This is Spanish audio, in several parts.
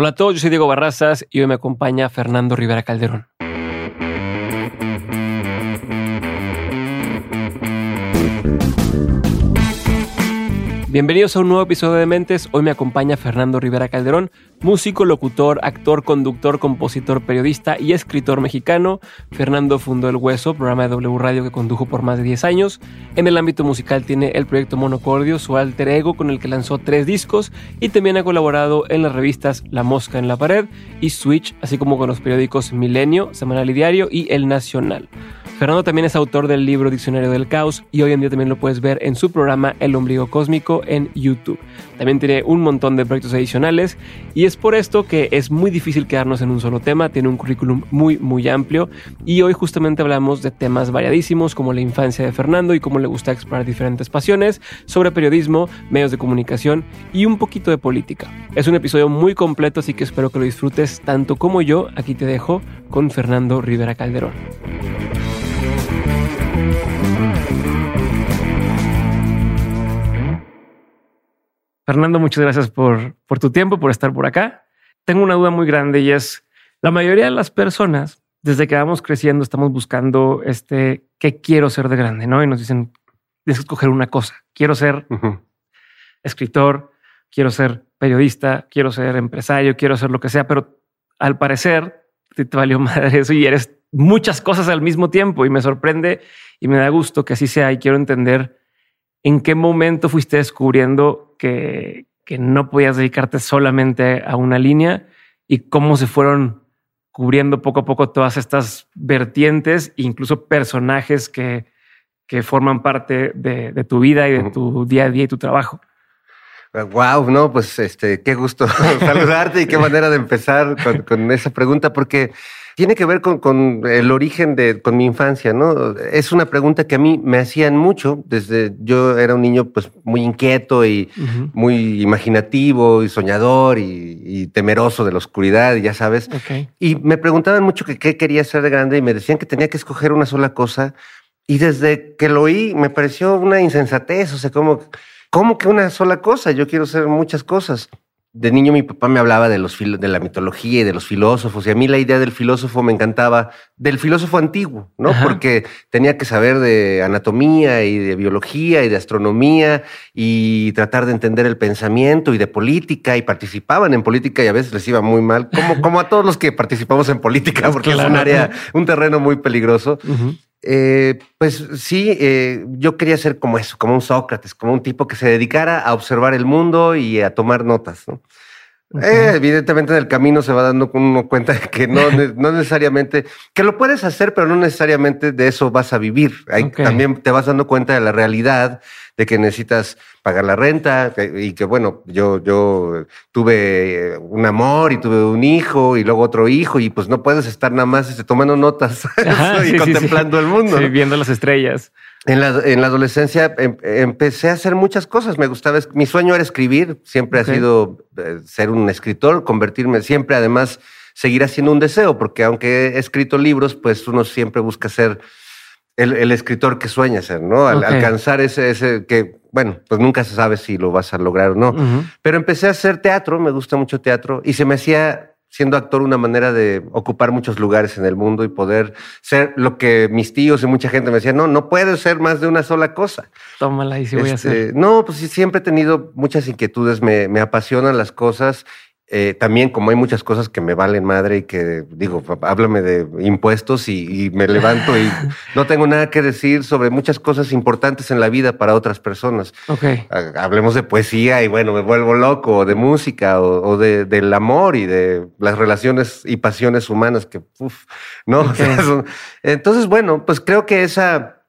Hola a todos, yo soy Diego Barrazas y hoy me acompaña Fernando Rivera Calderón. Bienvenidos a un nuevo episodio de Mentes. Hoy me acompaña Fernando Rivera Calderón, músico, locutor, actor, conductor, compositor, periodista y escritor mexicano. Fernando fundó El Hueso, programa de W Radio que condujo por más de 10 años. En el ámbito musical tiene el proyecto Monocordio, su alter ego con el que lanzó tres discos y también ha colaborado en las revistas La Mosca en la Pared y Switch, así como con los periódicos Milenio, Semanal y Diario y El Nacional. Fernando también es autor del libro Diccionario del Caos y hoy en día también lo puedes ver en su programa El Ombligo Cósmico en YouTube. También tiene un montón de proyectos adicionales y es por esto que es muy difícil quedarnos en un solo tema, tiene un currículum muy muy amplio y hoy justamente hablamos de temas variadísimos como la infancia de Fernando y cómo le gusta explorar diferentes pasiones, sobre periodismo, medios de comunicación y un poquito de política. Es un episodio muy completo así que espero que lo disfrutes tanto como yo. Aquí te dejo con Fernando Rivera Calderón. Fernando, muchas gracias por, por tu tiempo, por estar por acá. Tengo una duda muy grande y es, la mayoría de las personas, desde que vamos creciendo, estamos buscando este, ¿qué quiero ser de grande? ¿no? Y nos dicen, tienes que escoger una cosa. Quiero ser escritor, quiero ser periodista, quiero ser empresario, quiero ser lo que sea, pero al parecer te, te valió madre eso y eres muchas cosas al mismo tiempo y me sorprende y me da gusto que así sea y quiero entender ¿en qué momento fuiste descubriendo que, no podías dedicarte solamente a una línea y cómo se fueron cubriendo poco a poco todas estas vertientes, incluso personajes que, que forman parte de, tu vida y de tu día a día y tu trabajo? Wow, no, pues este, qué gusto saludarte y qué manera de empezar con, con esa pregunta, porque tiene que ver con, el origen de con mi infancia, ¿no? Es una pregunta que a mí me hacían mucho desde yo era un niño pues muy inquieto y muy imaginativo y soñador y, temeroso de la oscuridad, ya sabes. Y me preguntaban mucho que qué quería ser de grande y me decían que tenía que escoger una sola cosa. Y desde que lo oí me pareció una insensatez, o sea, como, ¿cómo que una sola cosa? Yo quiero ser muchas cosas de niño mi papá me hablaba de, los de la mitología y de los filósofos, y a mí la idea del filósofo me encantaba, del filósofo antiguo, ¿no? Porque tenía que saber de anatomía y de biología y de astronomía y tratar de entender el pensamiento y de política, y participaban en política y a veces les iba muy mal, como, como a todos los que participamos en política, porque es un área, un terreno muy peligroso. Eh, pues sí, eh, yo quería ser como eso, como un Sócrates, como un tipo que se dedicara a observar el mundo y a tomar notas. Eh, evidentemente en el camino se va dando uno cuenta de que no, no necesariamente, que lo puedes hacer, pero no necesariamente de eso vas a vivir. También te vas dando cuenta de la realidad de que necesitas pagar la renta y que bueno, yo, yo tuve un amor y tuve un hijo y luego otro hijo y pues no puedes estar nada más este, tomando notas y contemplando el mundo. viendo las estrellas. En la, en la adolescencia em, empecé a hacer muchas cosas. Me gustaba, mi sueño era escribir, siempre ha sido eh, ser un escritor, convertirme, siempre además seguir haciendo un deseo, porque aunque he escrito libros, pues uno siempre busca ser el, escritor que sueña ser, ¿no? alcanzar ese, ese que, bueno, pues nunca se sabe si lo vas a lograr o no. Pero empecé a hacer teatro, me gusta mucho teatro, y se me hacía, siendo actor, una manera de ocupar muchos lugares en el mundo y poder ser lo que mis tíos y mucha gente me decían, no, no puedes ser más de una sola cosa. Tómala y si voy a hacer. Este, no, pues siempre he tenido muchas inquietudes, me, me apasionan las cosas eh, también como hay muchas cosas que me valen madre y que digo, háblame de impuestos y, me levanto y no tengo nada que decir sobre muchas cosas importantes en la vida para otras personas. Okay. Hablemos de poesía y bueno, me vuelvo loco, o de música, o, de, del amor y de las relaciones y pasiones humanas que, uff, ¿no? entonces, bueno, pues creo que esa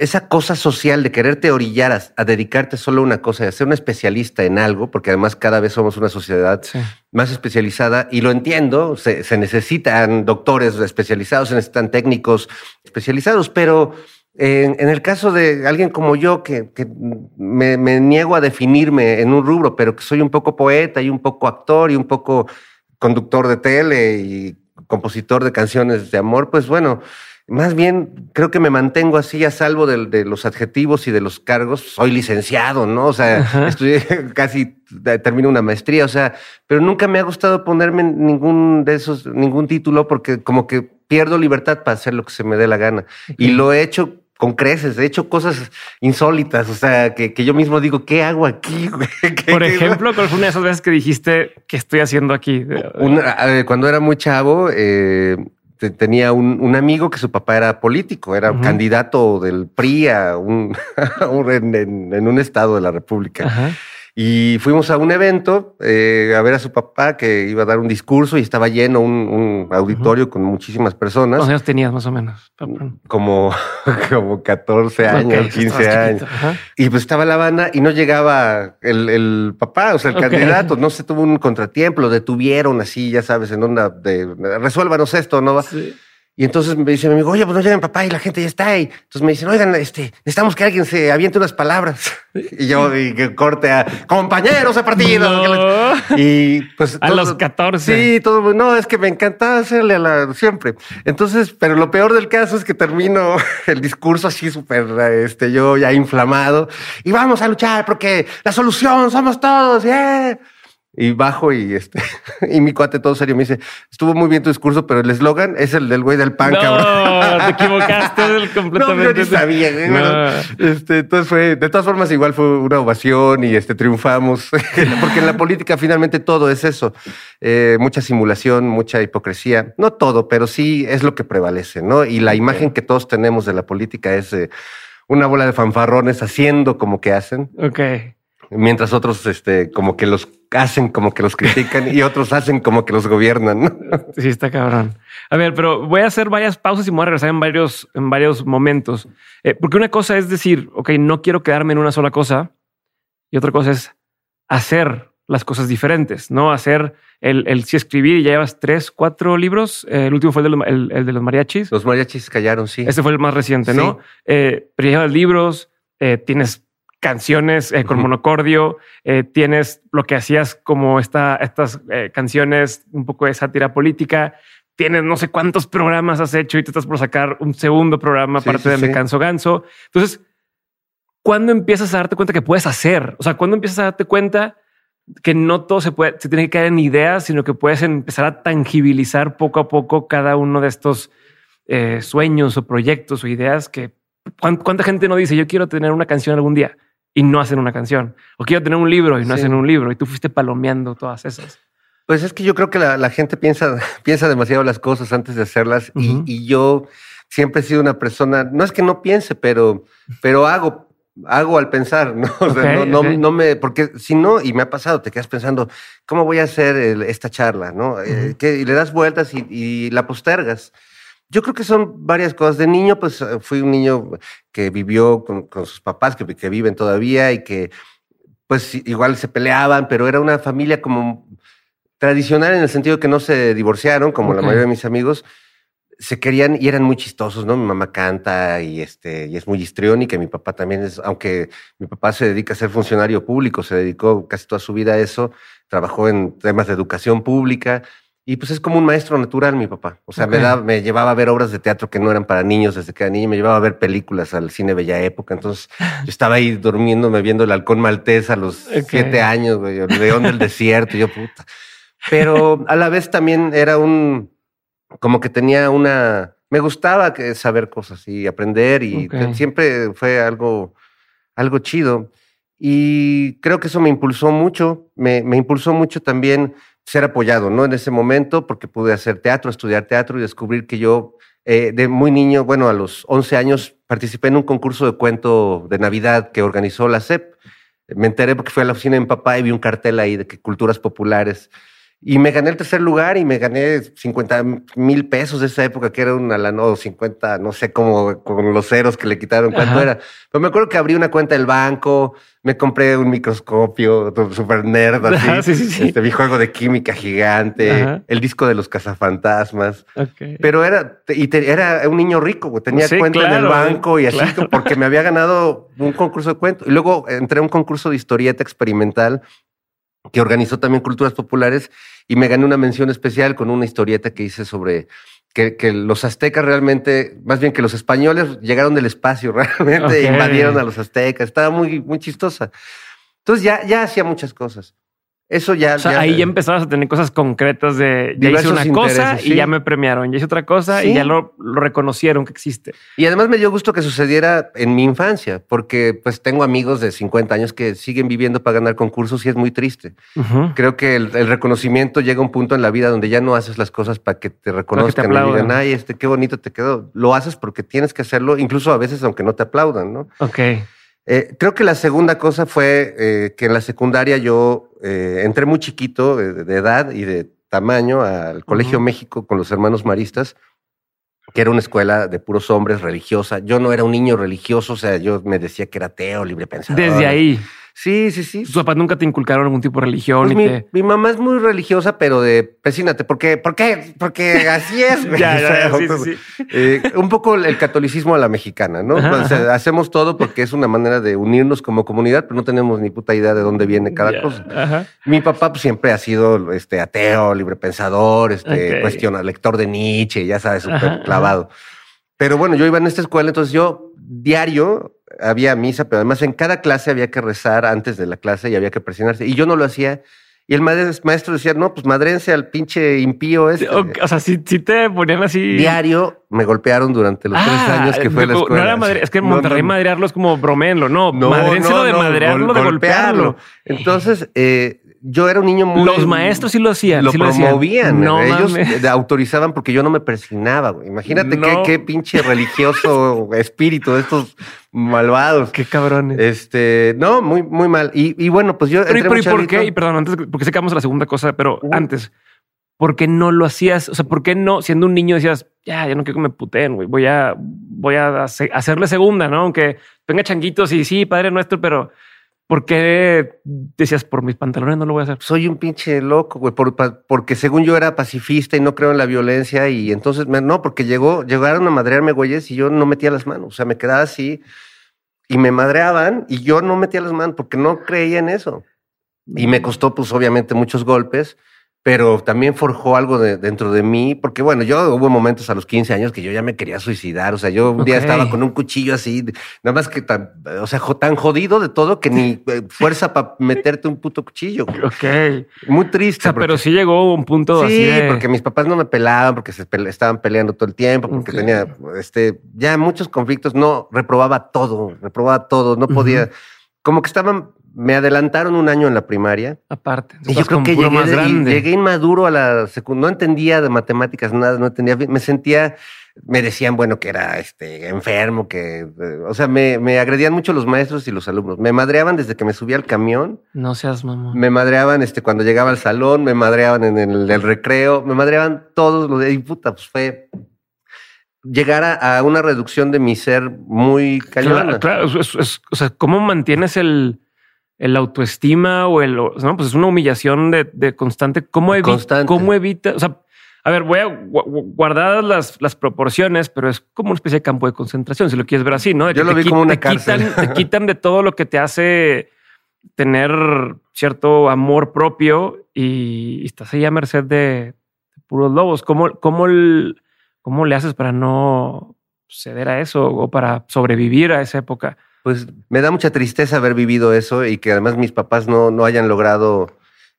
esa cosa social de quererte orillar a, dedicarte solo a una cosa y a ser un especialista en algo, porque además cada vez somos una sociedad más especializada y lo entiendo, se, necesitan doctores especializados, se necesitan técnicos especializados, pero en, el caso de alguien como yo, que, me, me, niego a definirme en un rubro, pero que soy un poco poeta y un poco actor y un poco conductor de tele y compositor de canciones de amor, pues bueno, más bien creo que me mantengo así a salvo de, de los adjetivos y de los cargos. Soy licenciado, ¿no? O sea, Ajá. estudié casi, eh, termino una maestría, o sea, pero nunca me ha gustado ponerme ningún de esos, ningún título porque como que pierdo libertad para hacer lo que se me dé la gana. Y lo he hecho con creces, he hecho cosas insólitas, o sea, que, que yo mismo digo, ¿qué hago aquí? ¿Qué- Por qué- ejemplo, ¿cuál fue una de esas veces que dijiste que estoy haciendo aquí? Una- cuando era muy chavo, eh, te- tenía un, un amigo que su papá era político, era Ujú. candidato del PRI a un, en, en- en un estado de la República. Y fuimos a un evento eh, a ver a su papá que iba a dar un discurso y estaba lleno un, un auditorio con muchísimas personas, ¿Cuántos años tenías más o menos? Como, como 14 años, Ok, 15 estabas años. Y pues estaba la banda y no llegaba el, el papá, o sea, el candidato, no se tuvo un contratiempo, lo detuvieron así, ya sabes, en onda de resuélvanos esto, ¿no? va? Sí. Y entonces me dice mi amigo, oye, pues no llega mi papá y la gente ya está ahí. Entonces me dicen, oigan, este, necesitamos que alguien se aviente unas palabras. Y yo, y que corte a compañeros de partido. No. Y pues A los 14. Sí, todo. No, es que me encantaba hacerle a la siempre. Entonces, pero lo peor del caso es que termino el discurso así súper, este, yo ya inflamado y vamos a luchar porque la solución somos todos. ¡yeah! Y bajo y este, y mi cuate todo serio me dice, estuvo muy bien tu discurso, pero el eslogan es el del güey del pan, cabrón. No, te equivocaste del- No, completamente. yo ni sabía. No. Bueno, este, entonces fue, de todas formas, igual fue una ovación y este, triunfamos, porque en la política finalmente todo es eso. Eh, mucha simulación, mucha hipocresía. No todo, pero sí es lo que prevalece, ¿no? Y la imagen que todos tenemos de la política es eh, una bola de fanfarrones haciendo como que hacen, Ok. Mientras otros este, como que los hacen como que los critican y otros hacen como que los gobiernan, ¿no? Sí, está cabrón. A ver, pero voy a hacer varias pausas y me voy a regresar en varios, en varios momentos. Eh, porque una cosa es decir, ok, no quiero quedarme en una sola cosa. Y otra cosa es hacer las cosas diferentes, no hacer el, el sí escribir y ya llevas tres, cuatro libros. Eh, el último fue el de, los, el- el de los mariachis. Los mariachis callaron, sí. Este fue el más reciente, ¿no? Eh, pero ya llevas libros, tienes canciones eh, con monocordio, eh, tienes lo que hacías como esta, estas eh, canciones, un poco de sátira política, tienes no sé cuántos programas has hecho y te estás por sacar un segundo programa Sí, aparte sí, de Me sí. Canso Ganso. Entonces, ¿cuándo empiezas a darte cuenta que puedes hacer? O sea, ¿cuándo empiezas a darte cuenta que no todo se puede, se tiene que quedar en ideas, sino que puedes empezar a tangibilizar poco a poco cada uno de estos sueños o proyectos o ideas que ¿cuán- cuánta gente no dice yo quiero tener una canción algún día y no hacen una canción o quiero tener un libro y no Sí. hacen un libro y tú fuiste palomeando todas esas. Pues es que yo creo que la, la gente piensa, piensa demasiado las cosas antes de hacerlas y- yo siempre he sido una persona, no es que no piense, pero, pero hago, hago al pensar, ¿no? O sea, Ok, no, no, ok. no me, porque si no, y me ha pasado, te quedas pensando, ¿cómo voy a hacer el- esta charla? ¿no? Eh, que, y le das vueltas y, y la postergas. Yo creo que son varias cosas. De niño, pues eh, fui un niño que vivió con, con sus papás, que, que viven todavía y que pues igual se peleaban, pero era una familia como tradicional en el sentido que no se divorciaron, como la Ok. mayoría de mis amigos, se querían y eran muy chistosos, ¿no? Mi mamá canta y este y es muy histriónica, mi papá también es, aunque mi papá se dedica a ser funcionario público, se dedicó casi toda su vida a eso, trabajó en temas de educación pública y pues es como un maestro natural mi papá. O sea, me, Ok. da- me llevaba a ver obras de teatro que no eran para niños desde que era niño, me llevaba a ver películas al cine Bella Época, entonces yo estaba ahí durmiéndome viendo el halcón maltés a los Ok. siete años, güey, el león del desierto, y yo puta. Pero a la vez también era un, como que tenía una, me gustaba que saber cosas y aprender y Ok. te- siempre fue algo, algo chido. Y creo que eso me impulsó mucho, me, me impulsó mucho también ser apoyado, ¿no? En ese momento, porque pude hacer teatro, estudiar teatro y descubrir que yo, eh, de muy niño, bueno, a los 11 años, participé en un concurso de cuento de Navidad que organizó la CEP. Me enteré porque fui a la oficina de mi papá y vi un cartel ahí de que culturas populares. Y me gané el tercer lugar y me gané 50 mil pesos de esa época, que era una la no 50, no sé cómo, con los ceros que le quitaron, cuánto Ajá. era. Pero me acuerdo que abrí una cuenta del banco, me compré un microscopio, super nerd, así. Ajá, sí, sí, sí. Este, mi juego de química gigante, Ajá. el disco de los cazafantasmas. Pero era, y te- era un niño rico, tenía cuenta en el banco y así, claro. porque me había ganado un concurso de cuento. Y luego entré a un concurso de historieta experimental que organizó también Culturas Populares y me gané una mención especial con una historieta que hice sobre que, que los aztecas realmente, más bien que los españoles llegaron del espacio, realmente Ok. invadieron a los aztecas. Estaba muy, muy chistosa. Entonces ya, ya hacía muchas cosas. Eso ya. O sea, ahí ya empezabas a tener cosas concretas de ya hice una cosa y sí. ya me premiaron, ya hice otra cosa y ya lo, lo reconocieron que existe. Y además me dio gusto que sucediera en mi infancia, porque pues tengo amigos de 50 años que siguen viviendo para ganar concursos y es muy triste. Creo que el, el reconocimiento llega a un punto en la vida donde ya no haces las cosas para que te reconozcan y digan, ay, este, qué bonito te quedó. Lo haces porque tienes que hacerlo, incluso a veces aunque no te aplaudan, ¿no? Ok. Eh, creo que la segunda cosa fue eh, que en la secundaria yo eh, entré muy chiquito de edad y de tamaño al Colegio. México con los hermanos maristas, que era una escuela de puros hombres religiosa. Yo no era un niño religioso, o sea, yo me decía que era ateo, libre pensador. Desde ahí, Sí, sí, sí. tus papás nunca te inculcaron algún tipo de religión Pues mi, te... mi mamá es muy religiosa, pero de persínate. ¿Por qué? ¿Por qué? Porque así es. güey. Ya, O ya, sea, ya, sí, sí, sí. eh, un poco el catolicismo a la mexicana, ¿no? Ajá, O sea, ajá. hacemos todo porque es una manera de unirnos como comunidad, pero no tenemos ni puta idea de dónde viene cada cosa. Ajá. Mi papá pues, siempre ha sido este, ateo, libre-pensador, este, Ok. cuestiona, lector de Nietzsche, ya sabes, súper clavado. Pero bueno, yo iba en esta escuela, entonces yo diario había misa, pero además en cada clase había que rezar antes de la clase y había que presionarse. Y yo no lo hacía. Y el maes- maestro decía, no, pues madrense al pinche impío este. O, o sea, si, te ponían así... Diario me golpearon durante los tres Ah, años que fue la no escuela. era madre- es que en No, Monterrey no, madrearlo es como bromenlo, no, no, madrénselo no, de no, madrearlo, gol- de golpearlo. Entonces, eh, yo era un niño muy... Los maestros sí lo hacían. lo sí lo hacían. promovían. No Ellos mames. autorizaban porque yo no me persinaba. güey. Imagínate qué, No. qué pinche religioso espíritu de estos malvados. Qué cabrones. Este, no, muy, muy mal. Y, y bueno, pues yo Pero, ¿y- entré pero ¿y por qué? Y perdón, antes, porque sé que vamos a la segunda cosa, pero antes, ¿por qué no lo hacías? O sea, ¿por qué no, siendo un niño, decías, ya, ya no quiero que me puteen, güey, voy a, voy a hace- hacerle segunda, ¿no? Aunque tenga changuitos y sí, padre nuestro, pero ¿por qué decías, por mis pantalones no lo voy a hacer? Soy un pinche loco, güey, por- porque según yo era pacifista y no creo en la violencia y entonces, me- no, porque llegó, llegaron a madrearme, güeyes, y yo no metía las manos, o sea, me quedaba así y me madreaban y yo no metía las manos porque no creía en eso. Y me costó, pues, obviamente muchos golpes, pero también forjó algo de- dentro de mí, porque bueno, yo hubo momentos a los 15 años que yo ya me quería suicidar, o sea, yo un día estaba con un cuchillo así, nada más que tan, o sea, tan jodido de todo que ni eh, fuerza para meterte un puto cuchillo. güey. Ok. Muy O triste. sea, porque- pero sí llegó un punto así Sí, de... porque mis papás no me pelaban, porque se pele- estaban peleando todo el tiempo, porque tenía este, ya muchos conflictos. No, reprobaba todo, reprobaba todo, no podía. Como que estaban, me adelantaron un año en la primaria. Aparte. Y yo creo que llegué, más de- grande. llegué inmaduro a la secundaria. No entendía de matemáticas nada, no entendía. Me sentía, me decían, bueno, que era este, enfermo, que, eh, o sea, me, me agredían mucho los maestros y los alumnos. Me madreaban desde que me subía al camión. No seas mamón. Me madreaban este, cuando llegaba al salón, me madreaban en el, el recreo, me madreaban todos los días. Y puta, pues fue llegar a, a una reducción de mi ser muy cañona. Claro, claro, es- es- es- o sea, ¿cómo mantienes el, el autoestima o el, no, pues es una humillación de, de constante. ¿Cómo evita? Constante. ¿Cómo evita? O sea, a ver, voy a gu- gu- guardar las, las proporciones, pero es como una especie de campo de concentración, si lo quieres ver así, ¿no? De Yo lo te vi como una te cárcel. quitan, te quitan de todo lo que te hace tener cierto amor propio y, estás ahí a merced de, de puros lobos. ¿Cómo, cómo, el- ¿Cómo le haces para no ceder a eso o para sobrevivir a esa época? Pues me da mucha tristeza haber vivido eso y que además mis papás no, no hayan logrado.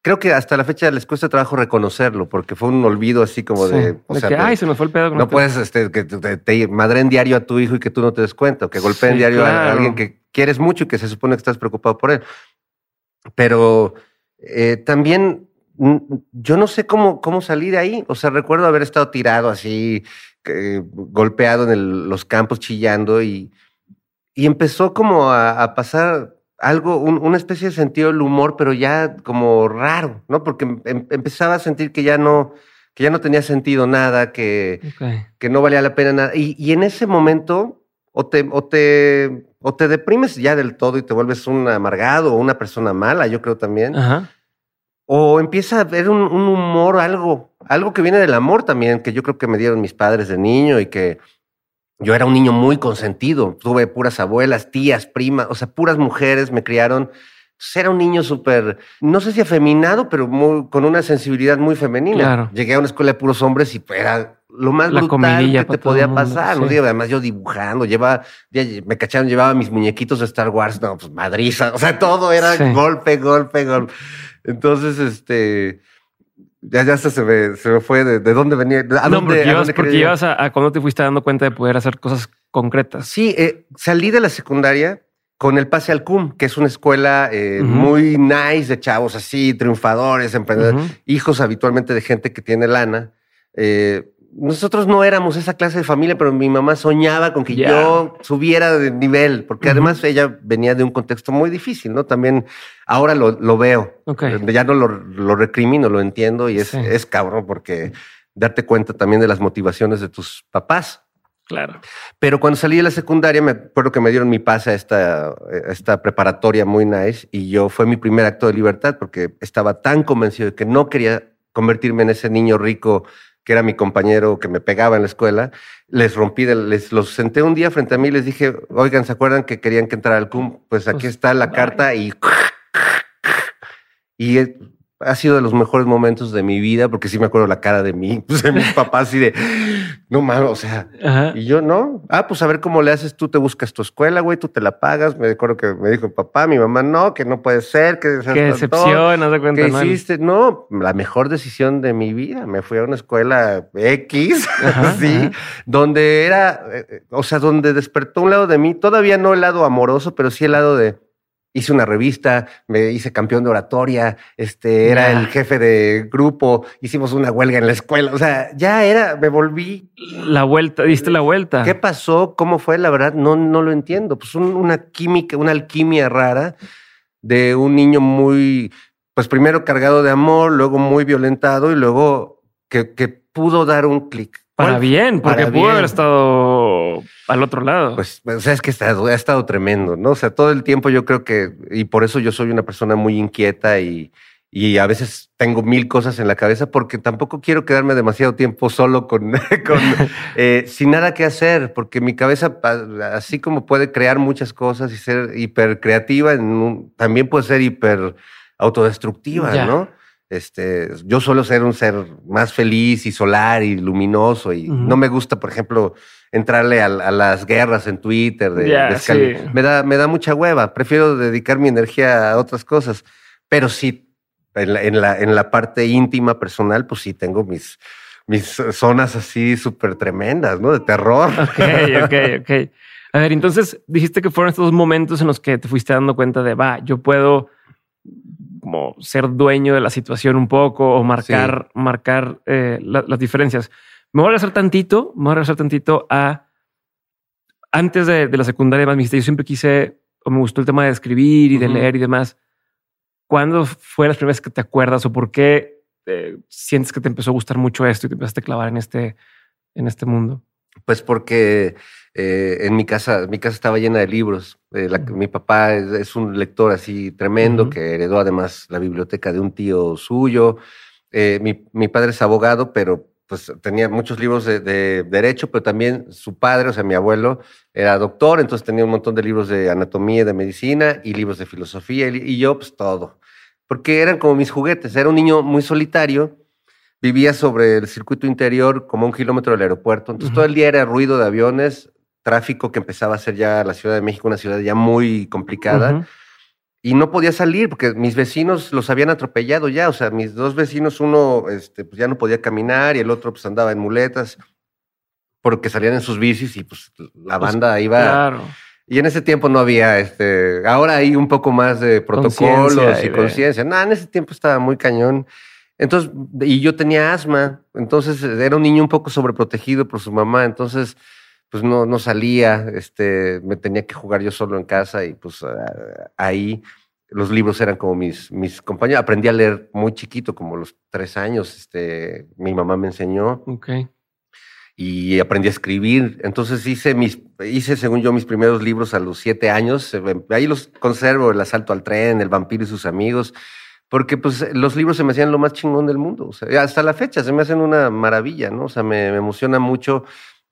Creo que hasta la fecha les cuesta trabajo reconocerlo porque fue un olvido así como Sí, de. o de sea, que, ay, se me fue el pedo. con no este". puedes este, que te, te madren diario a tu hijo y que tú no te des cuenta, o que golpeen Sí, diario a- alguien que quieres mucho y que se supone que estás preocupado por él. Pero eh, también yo no sé cómo, cómo salir de ahí. O sea, recuerdo haber estado tirado así, eh, golpeado en el- los campos, chillando y, y empezó como a, a pasar algo, un- una especie de sentido del humor, pero ya como raro, ¿no? Porque em- empezaba a sentir que ya no, que ya no tenía sentido nada, que, que no valía la pena nada. Y, y en ese momento, o te, o, te, o te deprimes ya del todo y te vuelves un amargado o una persona mala, yo creo también. Ajá. O empieza a haber un, un humor, algo, algo que viene del amor también, que yo creo que me dieron mis padres de niño y que yo era un niño muy consentido. Tuve puras abuelas, tías, primas, o sea, puras mujeres me criaron. Entonces era un niño súper, no sé si afeminado, pero muy, con una sensibilidad muy femenina. Claro. Llegué a una escuela de puros hombres y era lo más brutal que te podía pasar. ¿no? además, yo dibujando, llevaba, me cacharon, llevaba mis muñequitos de Star Wars, no, pues madriza. O sea, todo era golpe, golpe, golpe. Entonces, este. Ya, ya se me, se me fue de, dónde venía. ¿A no, dónde, porque, ibas, a, a, cuando te fuiste dando cuenta de poder hacer cosas concretas. Sí, eh, salí de la secundaria con el pase al CUM, que es una escuela eh, muy nice de chavos así, triunfadores, emprendedores, hijos habitualmente de gente que tiene lana. Eh, nosotros no éramos esa clase de familia, pero mi mamá soñaba con que yo subiera de nivel, porque además ella venía de un contexto muy difícil, ¿no? También ahora lo, veo. Ya no lo, recrimino, lo entiendo y es, es cabrón porque darte cuenta también de las motivaciones de tus papás. Claro. Pero cuando salí de la secundaria, me acuerdo que me dieron mi pase a esta, esta preparatoria muy nice y yo fue mi primer acto de libertad porque estaba tan convencido de que no quería convertirme en ese niño rico que era mi compañero que me pegaba en la escuela. Les rompí, les los senté un día frente a mí y les dije, oigan, ¿se acuerdan que querían que entrara al CUM? Pues aquí pues, está la carta y... Y ha sido de los mejores momentos de mi vida, porque sí me acuerdo la cara de mí, pues, de mis papás y de, no mames, o sea, y yo no, ah, pues a ver cómo le haces, tú te buscas tu escuela, güey, tú te la pagas, me acuerdo que me dijo papá, mi mamá, no, que no puede ser, que... Qué decepción, no se cuenta ¿Qué hiciste? No, la mejor decisión de mi vida, me fui a una escuela X, sí, donde era, eh, eh, o sea, donde despertó un lado de mí, todavía no el lado amoroso, pero sí el lado de hice una revista, me hice campeón de oratoria, este, era el jefe de grupo, hicimos una huelga en la escuela, o sea, ya era, me volví. La vuelta, diste la vuelta. ¿Qué pasó? ¿Cómo fue? La verdad, no, no lo entiendo. Pues una química, una alquimia rara de un niño muy, pues primero cargado de amor, luego muy violentado y luego que, que pudo dar un clic. Para bien, porque pudo haber estado al otro lado. Pues, o sea, es que ha estado, ha estado tremendo, ¿no? O sea, todo el tiempo yo creo que, y por eso yo soy una persona muy inquieta y, y a veces tengo mil cosas en la cabeza porque tampoco quiero quedarme demasiado tiempo solo con, con eh, sin nada que hacer, porque mi cabeza, así como puede crear muchas cosas y ser hiper creativa, también puede ser hiper autodestructiva, ¿no? Este, yo suelo ser un ser más feliz y solar y luminoso y no me gusta, por ejemplo, entrarle a, las guerras en Twitter. De, me, da, me da mucha hueva. Prefiero dedicar mi energía a otras cosas. Pero sí, en la, en la, parte íntima, personal, pues sí tengo mis, mis zonas así súper tremendas, ¿no? De terror. Ok, ok, ok. A ver, entonces dijiste que fueron estos momentos en los que te fuiste dando cuenta de, va, yo puedo como ser dueño de la situación un poco o marcar, marcar eh, las diferencias. Me voy a regresar tantito, me voy a regresar tantito a antes de, la secundaria más yo siempre quise o me gustó el tema de escribir y de leer y demás. ¿Cuándo fue las primeras que te acuerdas o por qué eh, sientes que te empezó a gustar mucho esto y te empezaste a clavar en este, en este mundo? Pues porque eh, en mi casa, mi casa estaba llena de libros. Eh, mi papá es, un lector así tremendo que heredó además la biblioteca de un tío suyo. Eh, mi, padre es abogado, pero pues tenía muchos libros de, derecho, pero también su padre, o sea, mi abuelo, era doctor, entonces tenía un montón de libros de anatomía, de medicina y libros de filosofía y, yo, pues todo. Porque eran como mis juguetes. Era un niño muy solitario vivía sobre el circuito interior como un kilómetro del aeropuerto. Entonces todo el día era ruido de aviones, tráfico que empezaba a ser ya la Ciudad de México una ciudad ya muy complicada. Y no podía salir porque mis vecinos los habían atropellado ya. O sea, mis dos vecinos, uno este, pues ya no podía caminar y el otro pues andaba en muletas porque salían en sus bicis y pues la pues, banda iba. Claro. Y en ese tiempo no había, este, ahora hay un poco más de protocolos y conciencia. No, en ese tiempo estaba muy cañón. Entonces, y yo tenía asma, entonces era un niño un poco sobreprotegido por su mamá, entonces pues no, no salía, este, me tenía que jugar yo solo en casa y pues ahí los libros eran como mis, mis compañeros. Aprendí a leer muy chiquito, como los tres años, este, mi mamá me enseñó. Ok. Y aprendí a escribir. Entonces hice mis, hice según yo mis primeros libros a los siete años. Ahí los conservo, El asalto al tren, El vampiro y sus amigos porque pues los libros se me hacían lo más chingón del mundo. O sea, hasta la fecha se me hacen una maravilla, ¿no? O sea, me emociona mucho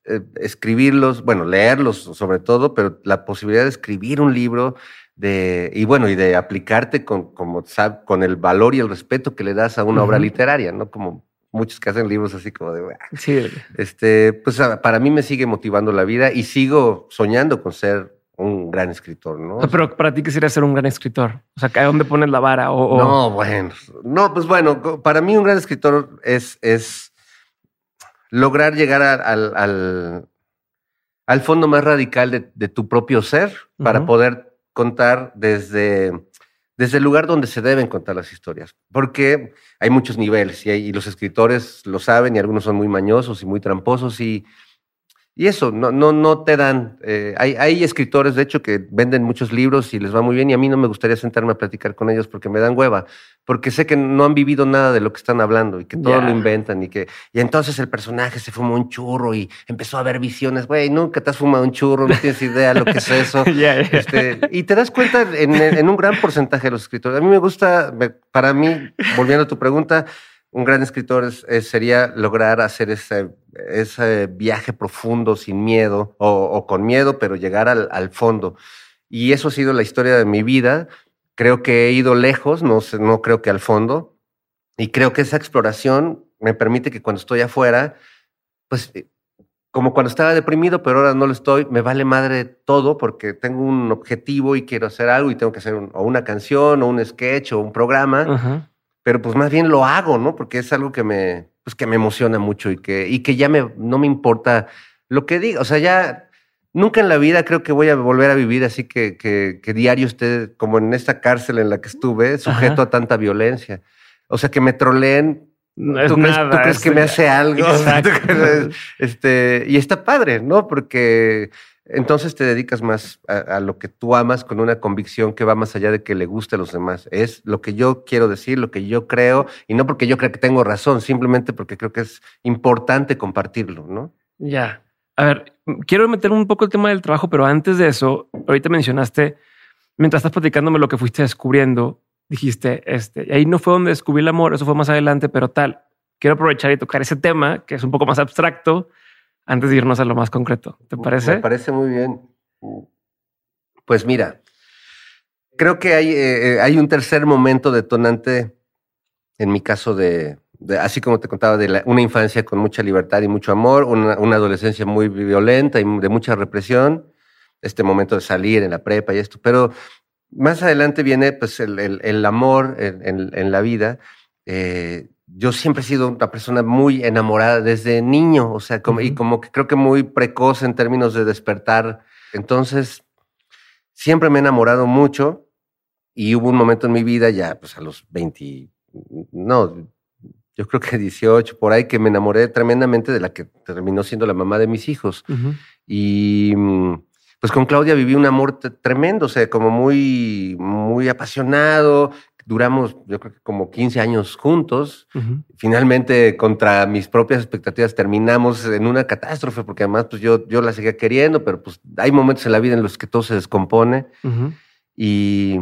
eh, escribirlos, bueno, leerlos sobre todo, pero la posibilidad de escribir un libro de, y bueno, y de aplicarte con, como, con el valor y el respeto que le das a una obra literaria, ¿no? Como muchos que hacen libros así como de, sí. este, pues para mí me sigue motivando la vida y sigo soñando con ser un gran escritor, ¿no? Pero para ti, ¿qué sería ser un gran escritor? O sea, ¿a dónde pones la vara? O, No, bueno, no, pues bueno, para mí un gran escritor es, es lograr llegar al, al, al, fondo más radical de, de tu propio ser para poder contar desde, desde el lugar donde se deben contar las historias. Porque hay muchos niveles y, y los escritores lo saben y algunos son muy mañosos y muy tramposos y y eso, no, no, no te dan. Eh, hay, hay, escritores, de hecho, que venden muchos libros y les va muy bien, y a mí no me gustaría sentarme a platicar con ellos porque me dan hueva, porque sé que no han vivido nada de lo que están hablando y que todo lo inventan y que. Y entonces el personaje se fumó un churro y empezó a ver visiones. Güey, nunca te has fumado un churro, no tienes idea lo que es eso. Este, y te das cuenta en, en, un gran porcentaje de los escritores. A mí me gusta, para mí, volviendo a tu pregunta, un gran escritor sería lograr hacer ese, ese, viaje profundo sin miedo o, con miedo, pero llegar al, al, fondo. Y eso ha sido la historia de mi vida. Creo que he ido lejos, no, no creo que al fondo. Y creo que esa exploración me permite que cuando estoy afuera, pues eh, como cuando estaba deprimido, pero ahora no lo estoy, me vale madre todo porque tengo un objetivo y quiero hacer algo y tengo que hacer o una canción o un sketch o un programa pero pues más bien lo hago, ¿no? Porque es algo que me, pues que me emociona mucho y que, y que ya me, no me importa lo que diga. O sea, ya nunca en la vida creo que voy a volver a vivir así que, que, que diario esté como en esta cárcel en la que estuve, sujeto a tanta violencia. O sea, que me troleen. ¿Tú, crees, ¿Tú, crees, que me hace algo? este, y está padre, ¿no? Porque entonces te dedicas más a, lo que tú amas con una convicción que va más allá de que le guste a los demás. Es lo que yo quiero decir, lo que yo creo, y no porque yo creo que tengo razón, simplemente porque creo que es importante compartirlo, ¿no? Ya. A ver, quiero meter un poco el tema del trabajo, pero antes de eso, ahorita mencionaste, mientras estás platicándome lo que fuiste descubriendo, dijiste, este, y ahí no fue donde descubrí el amor, eso fue más adelante, pero tal. Quiero aprovechar y tocar ese tema que es un poco más abstracto antes de irnos a lo más concreto. ¿Te parece? Me parece muy bien. Pues mira, creo que hay, eh, eh, hay un tercer momento detonante, en mi caso, de, así como te contaba, de una infancia con mucha libertad y mucho amor, una, adolescencia muy violenta y de mucha represión, este momento de salir en la prepa y esto, pero más adelante viene pues el, el, amor en, en, la vida. Eh, yo siempre he sido una persona muy enamorada desde niño, o sea, como, y como que creo que muy precoz en términos de despertar. Entonces, siempre me he enamorado mucho y hubo un momento en mi vida ya, pues a los 20, no, yo creo que 18, por ahí, que me enamoré tremendamente de la que terminó siendo la mamá de mis hijos. Y pues con Claudia viví un amor tremendo, o sea, como muy, muy apasionado, duramos, yo creo que como 15 años juntos. Finalmente, contra mis propias expectativas, terminamos en una catástrofe, porque además pues yo, yo la seguía queriendo, pero pues hay momentos en la vida en los que todo se descompone. y,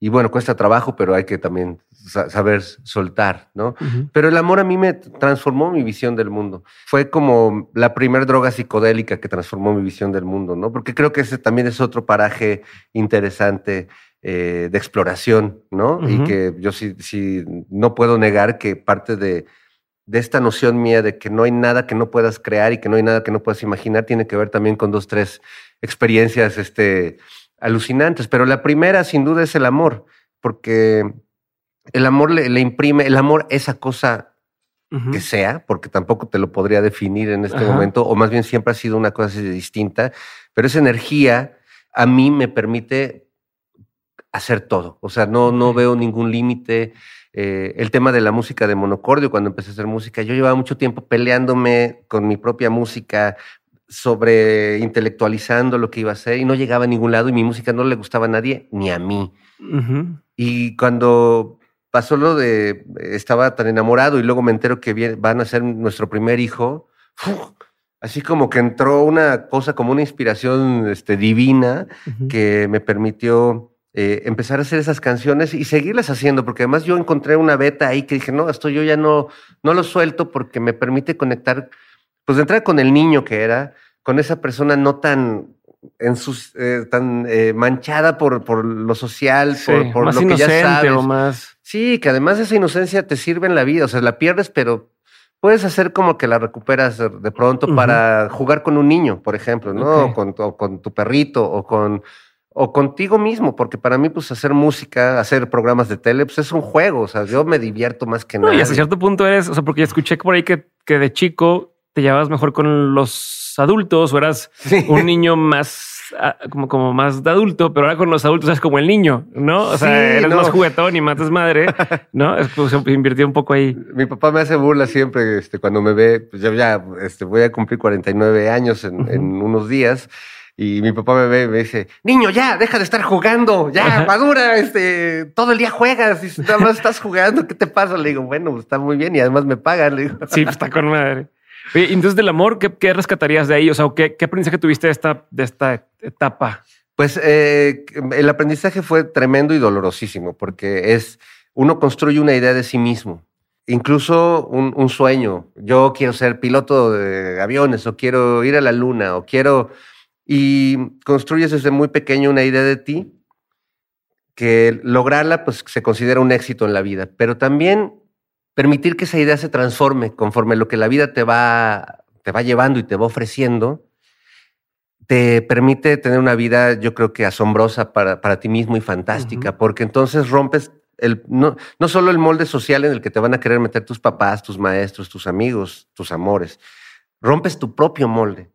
y, bueno, cuesta trabajo, pero hay que también saber soltar, ¿no? Pero el amor a mí me transformó mi visión del mundo. Fue como la primera droga psicodélica que transformó mi visión del mundo, ¿no? Porque creo que ese también es otro paraje interesante eh, de exploración, ¿no? Y que yo sí, sí, no puedo negar que parte de, de esta noción mía de que no hay nada que no puedas crear y que no hay nada que no puedas imaginar tiene que ver también con dos, tres experiencias este, alucinantes. Pero la primera, sin duda, es el amor, porque el amor le, imprime, el amor, esa cosa que sea, porque tampoco te lo podría definir en este momento, o más bien siempre ha sido una cosa distinta, pero esa energía a mí me permite hacer todo. O sea, no, no veo ningún límite. Eh, el tema de la música de monocordio, cuando empecé a hacer música, yo llevaba mucho tiempo peleándome con mi propia música, sobre intelectualizando lo que iba a hacer y no llegaba a ningún lado y mi música no le gustaba a nadie, ni a mí. Y cuando pasó lo de, estaba tan enamorado y luego me entero que van a ser nuestro primer hijo, así como que entró una cosa como una inspiración este, divina que me permitió eh, empezar a hacer esas canciones y seguirlas haciendo, porque además yo encontré una beta ahí que dije, no, esto yo ya no, no lo suelto porque me permite conectar, pues de entrar con el niño que era, con esa persona no tan en sus, eh, tan eh, manchada por, por lo social, por, lo que ya sabes. O más. Sí, que además esa inocencia te sirve en la vida, o sea, la pierdes, pero puedes hacer como que la recuperas de pronto para jugar con un niño, por ejemplo, ¿no? O, con, con, tu perrito o con o contigo mismo, porque para mí, pues, hacer música, hacer programas de tele, pues es un juego. O sea, yo me divierto más que nada. Y hasta cierto punto eres, o sea, porque escuché por ahí que, que de chico te llevabas mejor con los adultos o eras un niño más Ah, como, como más de adulto, pero ahora con los adultos es como el niño, ¿no? O sea, eres más juguetón y más madre, ¿no? Es como se invirtió un poco ahí. Mi papá me hace burla siempre este, cuando me ve, pues yo ya este, voy a cumplir 49 años en, en unos días. Y mi papá me ve y me dice, niño, ya, deja de estar jugando, ya, madura, este, todo el día juegas y nada más estás jugando, ¿qué te pasa? Le digo, bueno, pues, está muy bien y además me pagan. Le digo. Sí, pues, está con madre. Oye, entonces del amor, ¿qué, rescatarías de ahí? O sea, ¿qué, qué aprendizaje tuviste de esta, de esta etapa? Pues eh, el aprendizaje fue tremendo y dolorosísimo, porque es, uno construye una idea de sí mismo, incluso un, un sueño. Yo quiero ser piloto de aviones, o quiero ir a la luna, o quiero... Y construyes desde muy pequeño una idea de ti que lograrla pues se considera un éxito en la vida, pero también permitir que esa idea se transforme conforme lo que la vida te va, te va llevando y te va ofreciendo, te permite tener una vida, yo creo que asombrosa para, para ti mismo y fantástica, porque entonces rompes el, no, no solo el molde social en el que te van a querer meter tus papás, tus maestros, tus amigos, tus amores, rompes tu propio molde.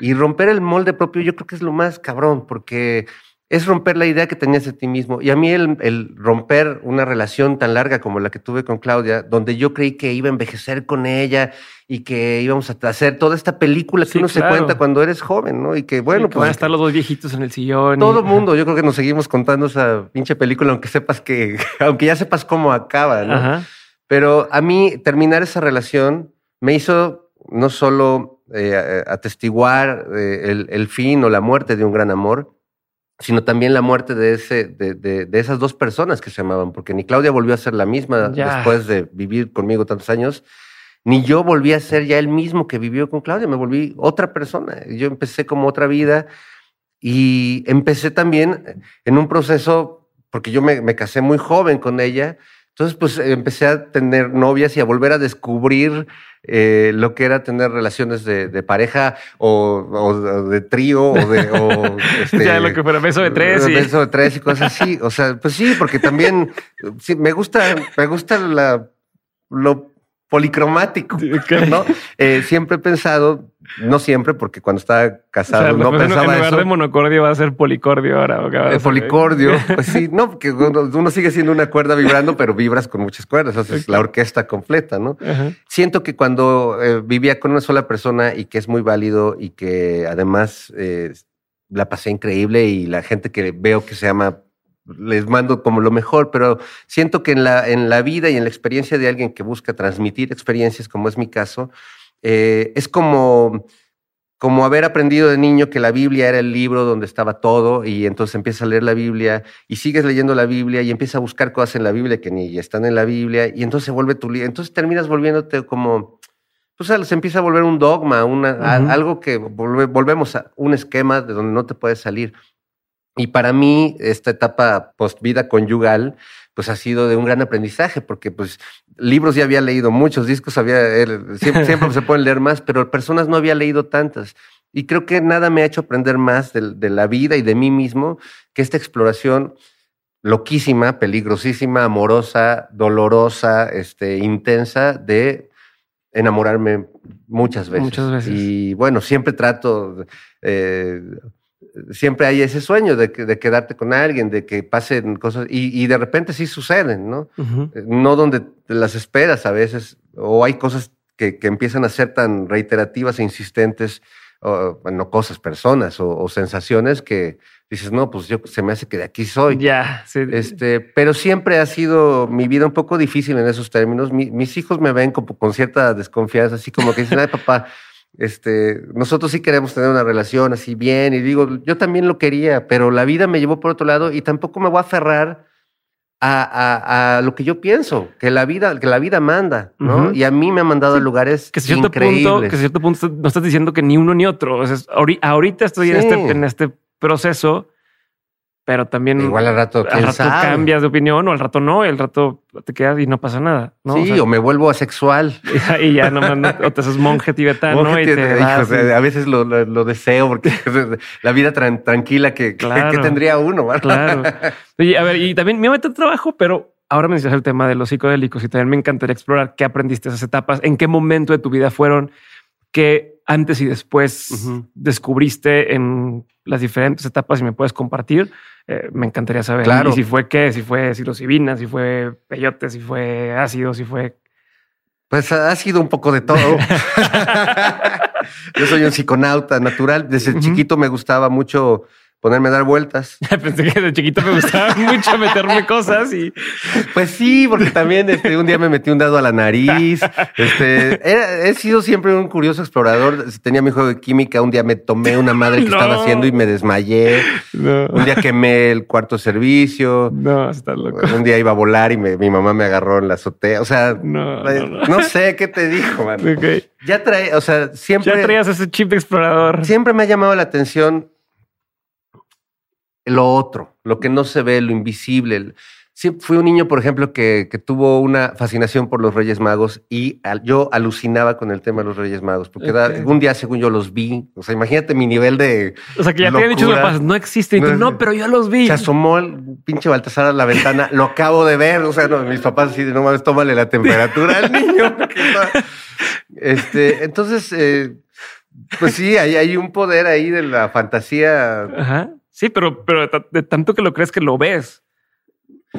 Y romper el molde propio yo creo que es lo más cabrón, porque es romper la idea que tenías de ti mismo. Y a mí el, romper una relación tan larga como la que tuve con Claudia, donde yo creí que iba a envejecer con ella y que íbamos a hacer toda esta película que uno se cuenta cuando eres joven, ¿no? Y que bueno, pues... Van a estar los dos viejitos en el sillón. Todo el mundo, yo creo que nos seguimos contando esa pinche película, aunque sepas que, aunque ya sepas cómo acaba, ¿no? Pero a mí terminar esa relación me hizo no solo eh, atestiguar eh, el fin o la muerte de un gran amor, sino también la muerte de, ese, de, de, esas dos personas que se amaban, porque ni Claudia volvió a ser la misma después de vivir conmigo tantos años, ni yo volví a ser ya el mismo que vivió con Claudia, me volví otra persona. Yo empecé como otra vida y empecé también en un proceso, porque yo me, me casé muy joven con ella, entonces pues empecé a tener novias y a volver a descubrir eh, lo que era tener relaciones de, pareja o, de trío o de... O, este, ya, lo que fuera beso de tres. Y... Beso de tres y cosas así. O sea, pues sí, porque también sí, me gusta, me gusta la, lo policromático, ¿no? Eh, siempre he pensado, no siempre, porque cuando estaba casado no pensaba eso. En lugar de monocordio va a ser policordio ahora. Eh, policordio, pues sí, no, porque uno, sigue siendo una cuerda vibrando, pero vibras con muchas cuerdas, o es la orquesta completa, ¿no? Siento que cuando eh, vivía con una sola persona y que es muy válido y que además la pasé increíble y la gente que veo que se llama les mando como lo mejor, pero siento que en la, en la vida y en la experiencia de alguien que busca transmitir experiencias, como es mi caso, eh, es como, como haber aprendido de niño que la Biblia era el libro donde estaba todo y entonces empiezas a leer la Biblia y sigues leyendo la Biblia y empiezas a buscar cosas en la Biblia que ni están en la Biblia y entonces vuelve tu libro. Entonces terminas volviéndote como, pues se empieza a volver un dogma, una, algo que volvemos a un esquema de donde no te puedes salir. Y para mí, esta etapa post-vida conyugal, pues ha sido de un gran aprendizaje, porque pues libros ya había leído muchos, discos había, siempre, siempre se pueden leer más, pero personas no había leído tantas. Y creo que nada me ha hecho aprender más de, la vida y de mí mismo que esta exploración loquísima, peligrosísima, amorosa, dolorosa, este, intensa de enamorarme muchas veces. Muchas veces. Y bueno, siempre trato, eh, siempre hay ese sueño de, de, quedarte con alguien, de que pasen cosas, y, de repente sí suceden, ¿no? Eh, no donde las esperas a veces, o hay cosas que, que empiezan a ser tan reiterativas e insistentes, o, bueno, cosas, personas o, sensaciones que dices, no, pues yo se me hace que de aquí soy. Ya, sí. Este, pero siempre ha sido mi vida un poco difícil en esos términos. mis hijos me ven con, con cierta desconfianza, así como que dicen, ay, papá, este, nosotros sí queremos tener una relación así bien, y digo, yo también lo quería, pero la vida me llevó por otro lado y tampoco me voy a aferrar a, a, lo que yo pienso, que la vida, que la vida manda, ¿no? Y a mí me ha mandado a lugares que cierto increíbles. Punto, que a cierto punto no estás diciendo que ni uno ni otro. ahorita estoy en, este, en este proceso, pero también Igual al rato, al quién rato sabe. cambias de opinión o al rato no, y al rato te quedas y no pasa nada. ¿no? Sí, O sea, o me vuelvo asexual. y ya nomás no, o te haces monje tibetano Monje y te vas y- a veces lo, lo- lo deseo porque la vida tran- tranquila que, que- Claro. que tendría uno. ¿verdad? Claro. Oye, a ver, y también me meto trabajo, pero ahora mencionas el tema de los psicodélicos y también me encantaría explorar qué aprendiste esas etapas, en qué momento de tu vida fueron, qué antes y después descubriste en las diferentes etapas y me puedes compartir. Eh, me encantaría saber. Claro. Y si fue qué, si fue psilocibina, si fue peyote, si fue ácido, si fue. Pues ha sido un poco de todo. Yo soy un psiconauta natural. Desde chiquito me gustaba mucho ponerme a dar vueltas. Pensé que de chiquito me gustaba mucho meterme cosas y Pues sí, porque también este, un día me metí un dado a la nariz. Este, era- he sido siempre un curioso explorador. Tenía mi juego de química. Un día me tomé una madre que No. estaba haciendo y me desmayé. no, Un día quemé el cuarto servicio. no, estás loco. Un día iba a volar y me- mi mamá me agarró en la azotea. O sea, No, no, no. no sé qué te dijo, man. Ok. Ya trae, o sea, siempre, Ya traías ese chip de explorador. siempre me ha llamado la atención lo otro, lo que no se ve, lo invisible. Sí, fui un niño, por ejemplo, que, que tuvo una fascinación por los Reyes Magos y al- yo alucinaba con el tema de los Reyes Magos, porque un día, según yo, los vi. O sea, imagínate mi nivel de... O sea, que ya te habían dicho papás, no existe. Y tú, No, no, pero yo los vi. Se asomó el pinche Baltasar a la ventana, lo acabo de ver. O sea, no, mis papás así de no mames, tómale la temperatura al niño. porque está-". Este, entonces, eh, pues sí, hay, hay un poder ahí de la fantasía. Ajá. Sí, pero, pero de, ta- de tanto que lo crees que lo ves.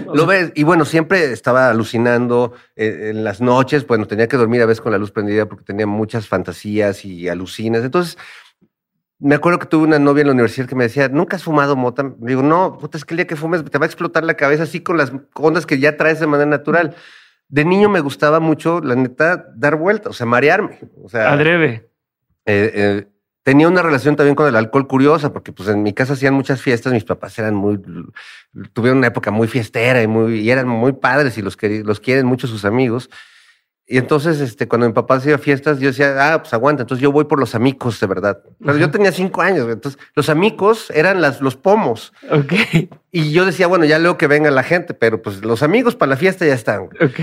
O Lo sea, ves, y bueno, siempre estaba alucinando eh, en las noches, bueno, tenía que dormir a veces con la luz prendida porque tenía muchas fantasías y alucinas. Entonces, me acuerdo que tuve una novia en la universidad que me decía, ¿nunca has fumado mota? Le digo, no, puta, es que el día que fumes te va a explotar la cabeza así con las ondas que ya traes de manera natural. De niño me gustaba mucho, la neta, dar vueltas, o sea, marearme. O sea, Adrede. eh, eh, tenía una relación también con el alcohol curiosa, porque pues en mi casa hacían muchas fiestas, mis papás eran muy, tuvieron una época muy fiestera y muy, y eran muy padres y los, los quieren mucho sus amigos. Y entonces, este, cuando mi papá hacía fiestas, yo decía, ah, pues aguanta, entonces yo voy por los amigos de verdad. Pero yo tenía cinco años, entonces los amigos eran las, los pomos. Ok. Y yo decía, bueno, ya leo que venga la gente, pero pues los amigos para la fiesta ya están. Ok.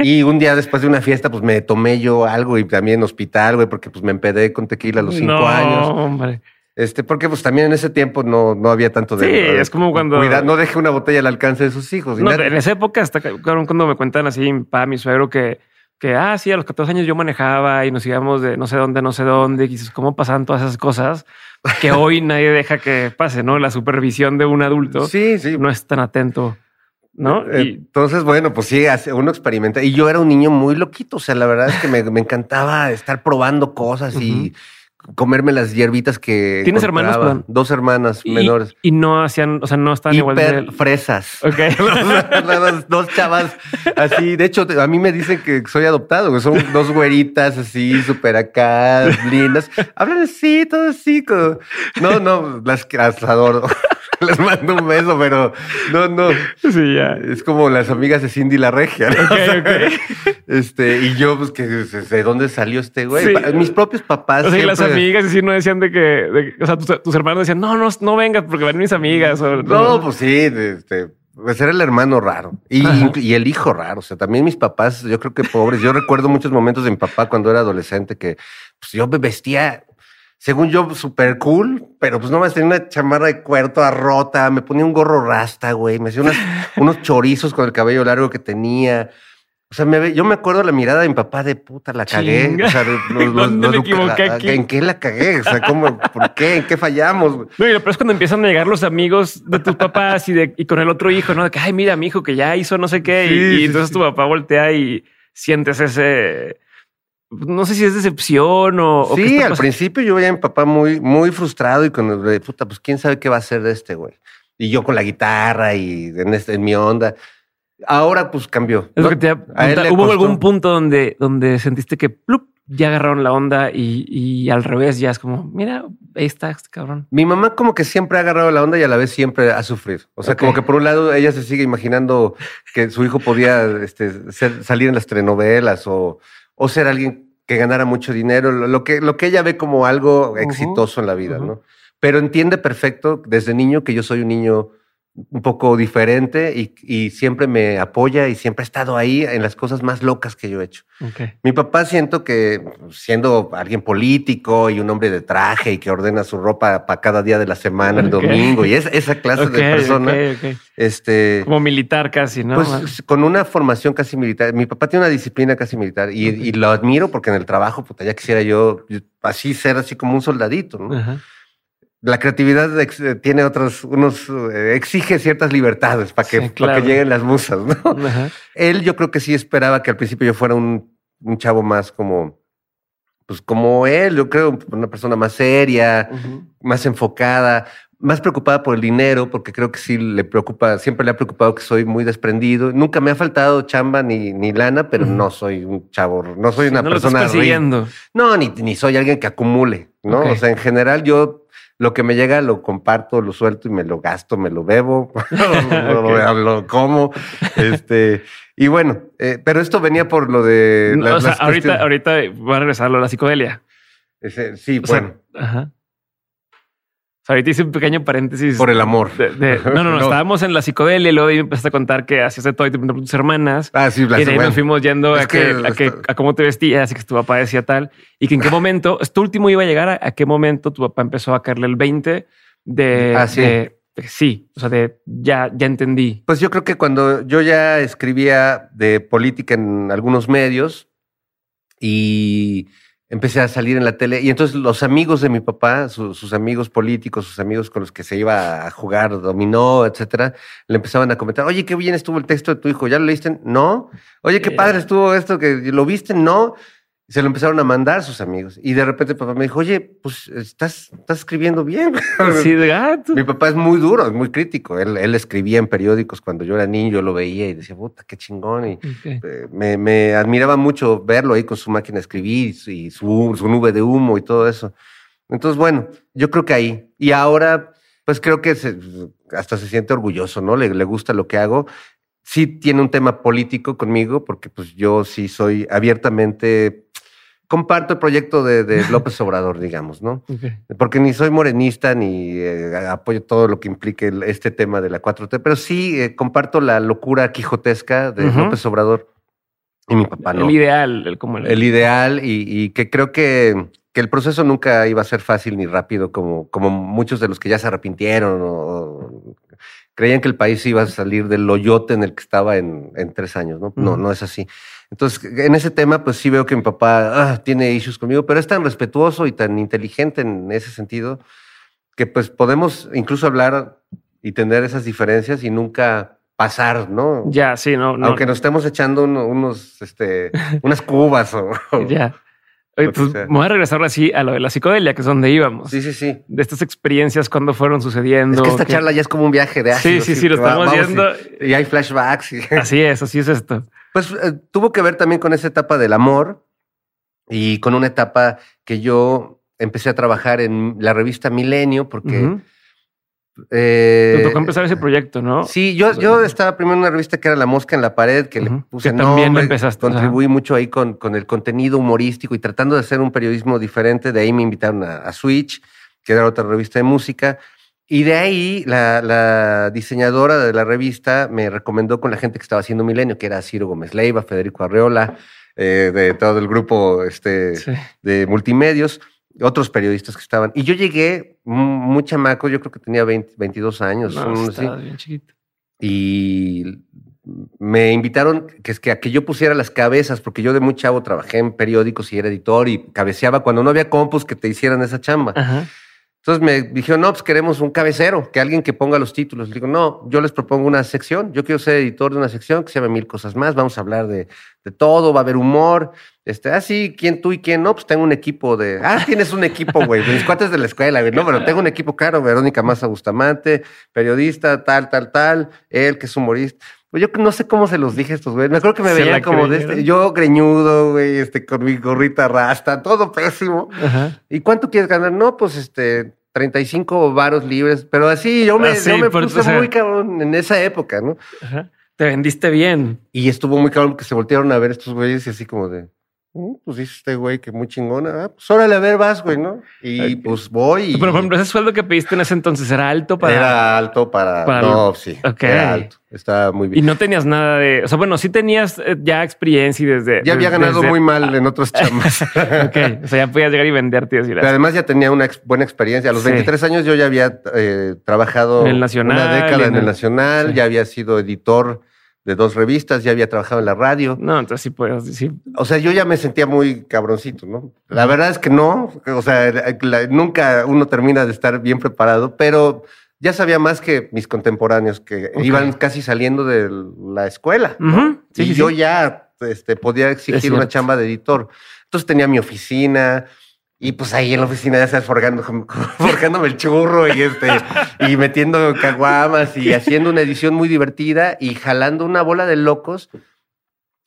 Y un día después de una fiesta, pues me tomé yo algo y también hospital, güey, porque pues me empedé con tequila a los cinco no, años. hombre. Este, porque pues también en ese tiempo no, no había tanto de. Sí, es como cuando- Cuida, no deje una botella al alcance de sus hijos. No, en esa época, hasta cuando me cuentan así, mi papá, mi suegro, que, que, ah, sí, a los 14 años yo manejaba y nos íbamos de no sé dónde, no sé dónde, y dices, ¿cómo pasaban todas esas cosas? Que hoy nadie deja que pase, ¿no? La supervisión de un adulto Sí, sí. no es tan atento, ¿no? Eh, Entonces, bueno, pues sí, hace- uno experimenta. Y yo era un niño muy loquito. O sea, la verdad es que me, me encantaba estar probando cosas y comerme las hierbitas que. ¿Tienes hermanos, perdón? Dos hermanas y, menores. y no hacían, o sea, no estaban igual de... Hiper fresas. Ok. dos, dos chavas así. De hecho, a mí me dicen que soy adoptado, que son dos güeritas así, súper acá, lindas. Hablan así, todo así. como- No, no, las, las adoro. Les mando un beso, pero no, no. Sí, ya. Es como las amigas de Cindy la Regia. ¿no? Ok, O sea, ok. Este, y yo, pues, que de dónde salió este güey. Sí. Mis propios papás. O sea, siempre- amigas sí no decían de que, de- o sea, tus, tus hermanos decían, no, no, no vengas porque van mis amigas. O, No, pues sí, este, pues era el hermano raro y, y el hijo raro. O sea, también mis papás, yo creo que pobres. Yo recuerdo muchos momentos de mi papá cuando era adolescente que pues, yo me vestía, según yo, súper cool, pero pues no me tenía una chamarra de cuero toda rota, me ponía un gorro rasta, güey, me hacía unos chorizos con el cabello largo que tenía. O sea, me ve- yo me acuerdo la mirada de mi papá de puta, la cagué. Chinga. O sea, de- lo- lo- ¿Dónde lo me equivoqué aquí? ¿En qué la cagué? O sea, ¿cómo? ¿Por qué? ¿En qué fallamos? No, y lo peor es cuando empiezan a llegar los amigos de tus papás y, de, y con el otro hijo, ¿no? De que, ay, mira, mi hijo que ya hizo no sé qué. y- Sí, y, sí, entonces sí. tu papá voltea y sientes ese... No sé si es decepción o... Sí, al principio yo veía a mi papá muy, muy frustrado y con el de puta, pues quién sabe qué va a hacer de este güey. Y yo con la guitarra y en, este, en mi onda. Ahora pues cambió. ¿Hubo algún punto donde, donde sentiste que plup, ya agarraron la onda y, y al revés ya es como, mira, ahí está este cabrón? Mi mamá como que siempre ha agarrado la onda y a la vez siempre ha sufrido. O sea, como que por un lado ella se sigue imaginando que su hijo podía este, ser- salir en las telenovelas o, o ser alguien que ganara mucho dinero, lo, que, lo que ella ve como algo exitoso en la vida. ¿no? Pero entiende perfecto desde niño que yo soy un niño un poco diferente y, y, siempre me apoya y siempre ha estado ahí en las cosas más locas que yo he hecho. Okay. Mi papá siento que siendo alguien político y un hombre de traje y que ordena su ropa para cada día de la semana, el Okay. domingo, y es esa clase Okay, de persona, este, Como militar casi, ¿no? pues con una formación casi militar. Mi papá tiene una disciplina casi militar y, y lo admiro porque en el trabajo, puta, ya quisiera yo así ser así como un soldadito, ¿no? Ajá. La creatividad ex- tiene otros, unos, eh, exige ciertas libertades para que, Sí, para claro. que lleguen las musas, ¿no? Ajá. Él yo creo que sí esperaba que al principio yo fuera un, un chavo más como, pues como él, yo creo, una persona más seria, más enfocada, más preocupada por el dinero, porque creo que sí le preocupa, siempre le ha preocupado que soy muy desprendido. Nunca me ha faltado chamba ni, ni lana, pero no soy un chavo, no soy una no lo persona estás persiguiendo. No, ni, ni soy alguien que acumule, ¿no? O sea, en general yo lo que me llega lo comparto, lo suelto y me lo gasto, me lo bebo, lo, como. Este, y bueno, eh, pero esto venía por lo de... No, las- o sea, las ahorita, ahorita voy a regresar lo de la psicodelia. Ese- sí, O sea, bueno, ajá. O sea, ahorita hice un pequeño paréntesis. por el amor. de- de- no, no, no, No. estábamos en la psicodelia y luego me empezaste a contar que hacías de todo y te por tus hermanas. Ah, sí, y de ahí bueno. nos fuimos yendo a, que, que a, que- a cómo te vestías y que tu papá decía tal. Y que en qué momento, esto último iba a llegar a, a qué momento tu papá empezó a caerle el 20 de, Ah, sí. de- sí, o sea, de ya, ya entendí. Pues yo creo que cuando yo ya escribía de política en algunos medios y empecé a salir en la tele, y entonces los amigos de mi papá, su- sus amigos políticos, sus amigos con los que se iba a jugar dominó, etcétera, le empezaban a comentar, oye, qué bien estuvo el texto de tu hijo, ¿ya lo leíste? No. Oye, qué padre estuvo esto, que lo viste, no. Y Se lo empezaron a mandar sus amigos. Y de repente papá me dijo, oye, pues estás, estás escribiendo bien. Sí, de ah, tú- Mi papá es muy duro, es muy crítico. Él, él escribía en periódicos cuando yo era niño, yo lo veía y decía, puta, qué chingón. Y eh, me, me admiraba mucho verlo ahí con su máquina de escribir y su, y su, su nube de humo y todo eso. Entonces, bueno, yo creo que ahí. Y ahora, pues creo que se- hasta se siente orgulloso, ¿no? Le, le gusta lo que hago. Sí tiene un tema político conmigo, porque pues yo sí soy abiertamente, comparto el proyecto de, de López Obrador, digamos, ¿no? Porque ni soy morenista ni eh, apoyo todo lo que implique el- este tema de la 4T, pero sí eh, comparto la locura quijotesca de. López Obrador y mi papá no. El ideal, el, como el, El ideal y, y que creo que, que el proceso nunca iba a ser fácil ni rápido como, como muchos de los que ya se arrepintieron o, o creían que el país iba a salir del hoyote en el que estaba en, en tres años, ¿no? No, no es así. Entonces, en ese tema, pues sí veo que mi papá ah, tiene issues conmigo, pero es tan respetuoso y tan inteligente en ese sentido que pues podemos incluso hablar y tener esas diferencias y nunca pasar, ¿no? Ya, sí, no, no. Aunque nos estemos echando uno- unos, este, unas cubas o... Ya. Oye, Lo pues voy a regresar así a lo de la psicodelia, que es donde íbamos. Sí, sí, sí. De estas experiencias, cuando fueron sucediendo. Es que esta que- charla ya es como un viaje de Sí, ácido. sí, sí, lo que va- estamos viendo. Y, y hay flashbacks. y- Así es, así es esto. Pues eh, tuvo que ver también con esa etapa del amor y con una etapa que yo empecé a trabajar en la revista Milenio porque... Ujú. eh, Te tocó empezar ese proyecto, ¿no? Sí, yo, yo estaba primero en una revista que era La Mosca en la Pared, que le puse Que también nombre, empezaste, Contribuí mucho ahí con, con el contenido humorístico y tratando de hacer un periodismo diferente. De ahí me invitaron a, a Switch, que era otra revista de música. Y de ahí la, la diseñadora de la revista me recomendó con la gente que estaba haciendo Milenio, que era Ciro Gómez Leiva, Federico Arreola, eh, de todo el grupo este, Sí. de multimedios, otros periodistas que estaban. Y yo llegué mu- muy chamaco, yo creo que tenía 20, 22 años. No, sí. bien chiquito. Y me invitaron que es que a que yo pusiera las cabezas, porque yo de muy chavo trabajé en periódicos y era editor y cabeceaba cuando no había compus que te hicieran esa chamba. Ajá. Entonces me dijeron, no, pues queremos un cabecero, que alguien que ponga los títulos. Le digo, no, yo les propongo una sección. Yo quiero ser editor de una sección que se llama Mil Cosas Más. Vamos a hablar de, de todo, va a haber humor. Este, ah, sí, ¿quién tú y quién? No, pues tengo un equipo de. Ah, tienes un equipo, güey. Mis cuates de la escuela, güey. No, pero tengo un equipo claro. Verónica Maza Bustamante, periodista, tal, tal, tal. Él, que es humorista. Pues yo no sé cómo se los dije estos güeyes. Me acuerdo que me Se veían como de este. Yo greñudo, güey, este, con mi gorrita rasta, todo pésimo. Ajá. ¿Y cuánto quieres ganar? No, pues este, 35 varos libres, pero así yo me, Así, yo me puse o sea- muy cabrón en esa época, ¿no? Ajá. Te vendiste bien. Y estuvo muy cabrón que se voltearon a ver estos güeyes y así como de, Pues dice este güey que muy chingona. Ah, pues órale, a ver, vas, güey, ¿no? Y pues voy. y- Pero por ejemplo, ese sueldo que pediste en ese entonces era alto para. Era alto para. para- no, sí. Ok. Era alto. Estaba muy Y bien. no tenías nada de. O sea, bueno, sí tenías eh, ya experiencia y desde. ya había ganado desde- muy mal en otros chamas. Ok. O sea, ya podías llegar y venderte y decir. Pero además ya tenía una ex- buena experiencia. A los Sí. 23 años yo ya había eh, trabajado En el Nacional, una década en en el el- Nacional, sí. ya había sido editor de dos revistas, ya había trabajado en la radio. No, entonces sí puedes decir. O sea, yo ya me sentía muy cabroncito, ¿no? La verdad es que no. O sea, la- nunca uno termina de estar bien preparado, pero ya sabía más que mis contemporáneos que iban casi saliendo de la escuela. ¿no? Ujú. Sí, y sí, yo sí. ya este, podía exigir una chamba de editor. Entonces tenía mi oficina. Y pues ahí en la oficina ya sabes, forgando, forjándome el churro y este, y metiendo caguamas y haciendo una edición muy divertida y jalando una bola de locos,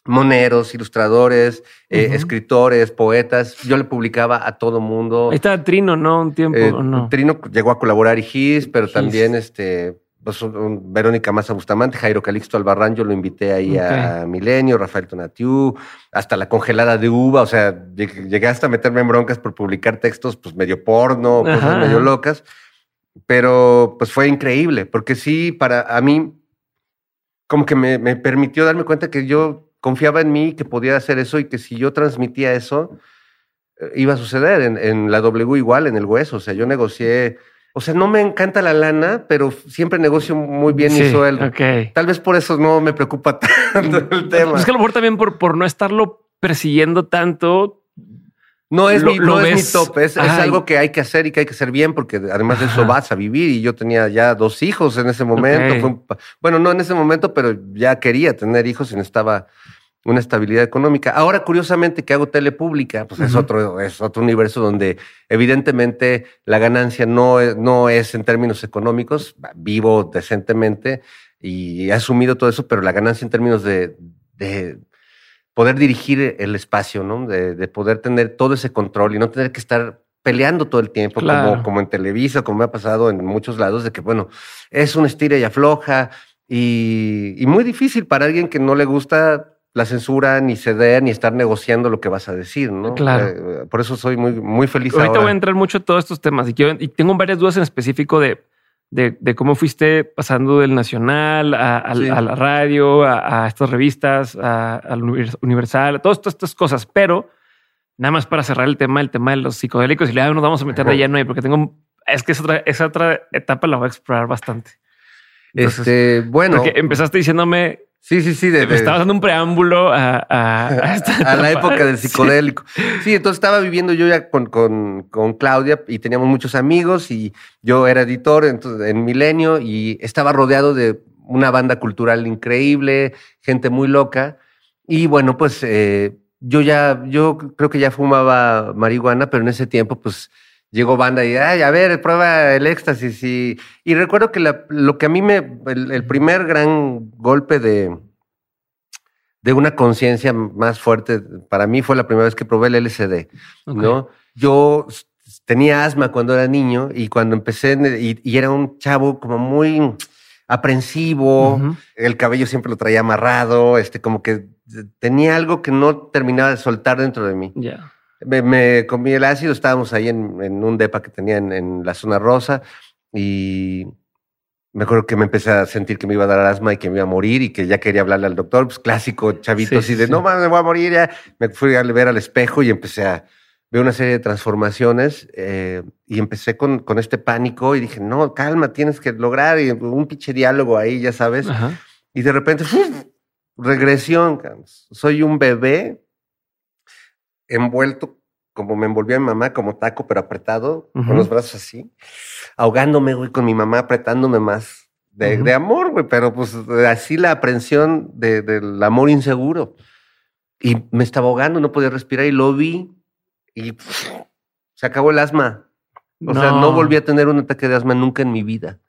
moneros, ilustradores, eh, escritores, poetas. Yo le publicaba a todo mundo. Ahí estaba Trino, ¿no? Un tiempo, Eh, ¿o no? Trino llegó a colaborar y Gis, pero Gis. también este, pues, un- Verónica Maza Bustamante, Jairo Calixto Albarrán, yo lo invité ahí a Milenio, Rafael Tonatiu, hasta la congelada de uva, o sea, lleg- llegué hasta a meterme en broncas por publicar textos, pues medio porno, cosas medio locas, pero pues fue increíble, porque sí, para a mí, como que me, me permitió darme cuenta que yo confiaba en mí, que podía hacer eso y que si yo transmitía eso, eh, iba a suceder. En, en la W igual, en el hueso. O sea, yo negocié. O sea, no me encanta la lana, pero siempre negocio muy bien mi Sí, sueldo. Ok. Tal vez por eso no me preocupa tanto el tema. Es que a lo mejor también por, por no estarlo persiguiendo tanto. No es, lo- mi, lo no es mi top, es, algo que hay que hacer y que hay que hacer bien, porque además de eso Ajá. vas a vivir. Y yo tenía ya dos hijos en ese momento. Un bueno, no en ese momento, pero ya quería tener hijos y necesitaba una estabilidad económica. Ahora, curiosamente, que hago tele pública, pues es otro, es otro universo donde evidentemente la ganancia no es, no es en términos económicos. Vivo decentemente y he asumido todo eso, pero la ganancia en términos de, de poder dirigir el espacio, ¿no? De, de poder tener todo ese control y no tener que estar peleando todo el tiempo, Claro. como, como en Televisa, como me ha pasado en muchos lados, de que, bueno, es un estira y afloja y, y muy difícil para alguien que no le gusta la censura, ni ceder, ni estar negociando lo que vas a decir, ¿no? Claro. Eh, por eso soy muy, muy feliz Ahorita ahora. voy a entrar mucho a todos estos temas y, quiero- y tengo varias dudas en específico de, de, de cómo fuiste pasando del nacional a, a- Sí. a la radio, a, a estas revistas, al univers- Universal, todas estas, estas cosas. Pero nada más para cerrar el tema, el tema de los psicodélicos y luego nos vamos a meter de Ajá. lleno ahí porque tengo, es que es otra, esa otra etapa la voy a explorar bastante. Entonces, este, bueno, porque empezaste diciéndome, sí, sí, sí, de, de- estabas dando un preámbulo a, a, a la época del Sí. psicodélico. Sí. entonces estaba viviendo yo ya con, con, con Claudia y teníamos muchos amigos y yo era editor entonces, en Milenio y estaba rodeado de una banda cultural increíble, gente muy loca. Y bueno, pues eh, yo ya, yo creo que ya fumaba marihuana, pero en ese tiempo pues llegó banda y, ay, a ver, prueba el éxtasis. Y, y recuerdo que la- lo que a mí me, el, el primer gran golpe de, de una conciencia más fuerte para mí fue la primera vez que probé el LSD, Ok. ¿no? Yo tenía asma cuando era niño y cuando empecé, y, y era un chavo como muy aprensivo, el cabello siempre lo traía amarrado, este, como que tenía algo que no terminaba de soltar dentro de mí. Me, me comí el ácido, estábamos ahí en, en un depa que tenía en, en la zona rosa y me acuerdo que me empecé a sentir que me iba a dar asma y que me iba a morir y que ya quería hablarle al doctor, pues clásico chavito Sí, así de sí. no mames, me voy a morir ya. Me fui a ver al espejo y empecé a ver una serie de transformaciones eh, y empecé con, con este pánico y dije, no, calma, tienes que lograr y un pinche diálogo ahí, ya sabes. Ajá. Y de repente, regresión. Soy un bebé envuelto como me envolvía mi mamá, como taco, pero apretado, con los brazos así, ahogándome, güey, con mi mamá apretándome más. De, de amor, güey, pero pues así la aprensión de- del amor inseguro. Y me estaba ahogando, no podía respirar y lo vi y se acabó el asma. O sea, no volví a tener un ataque de asma nunca en mi vida.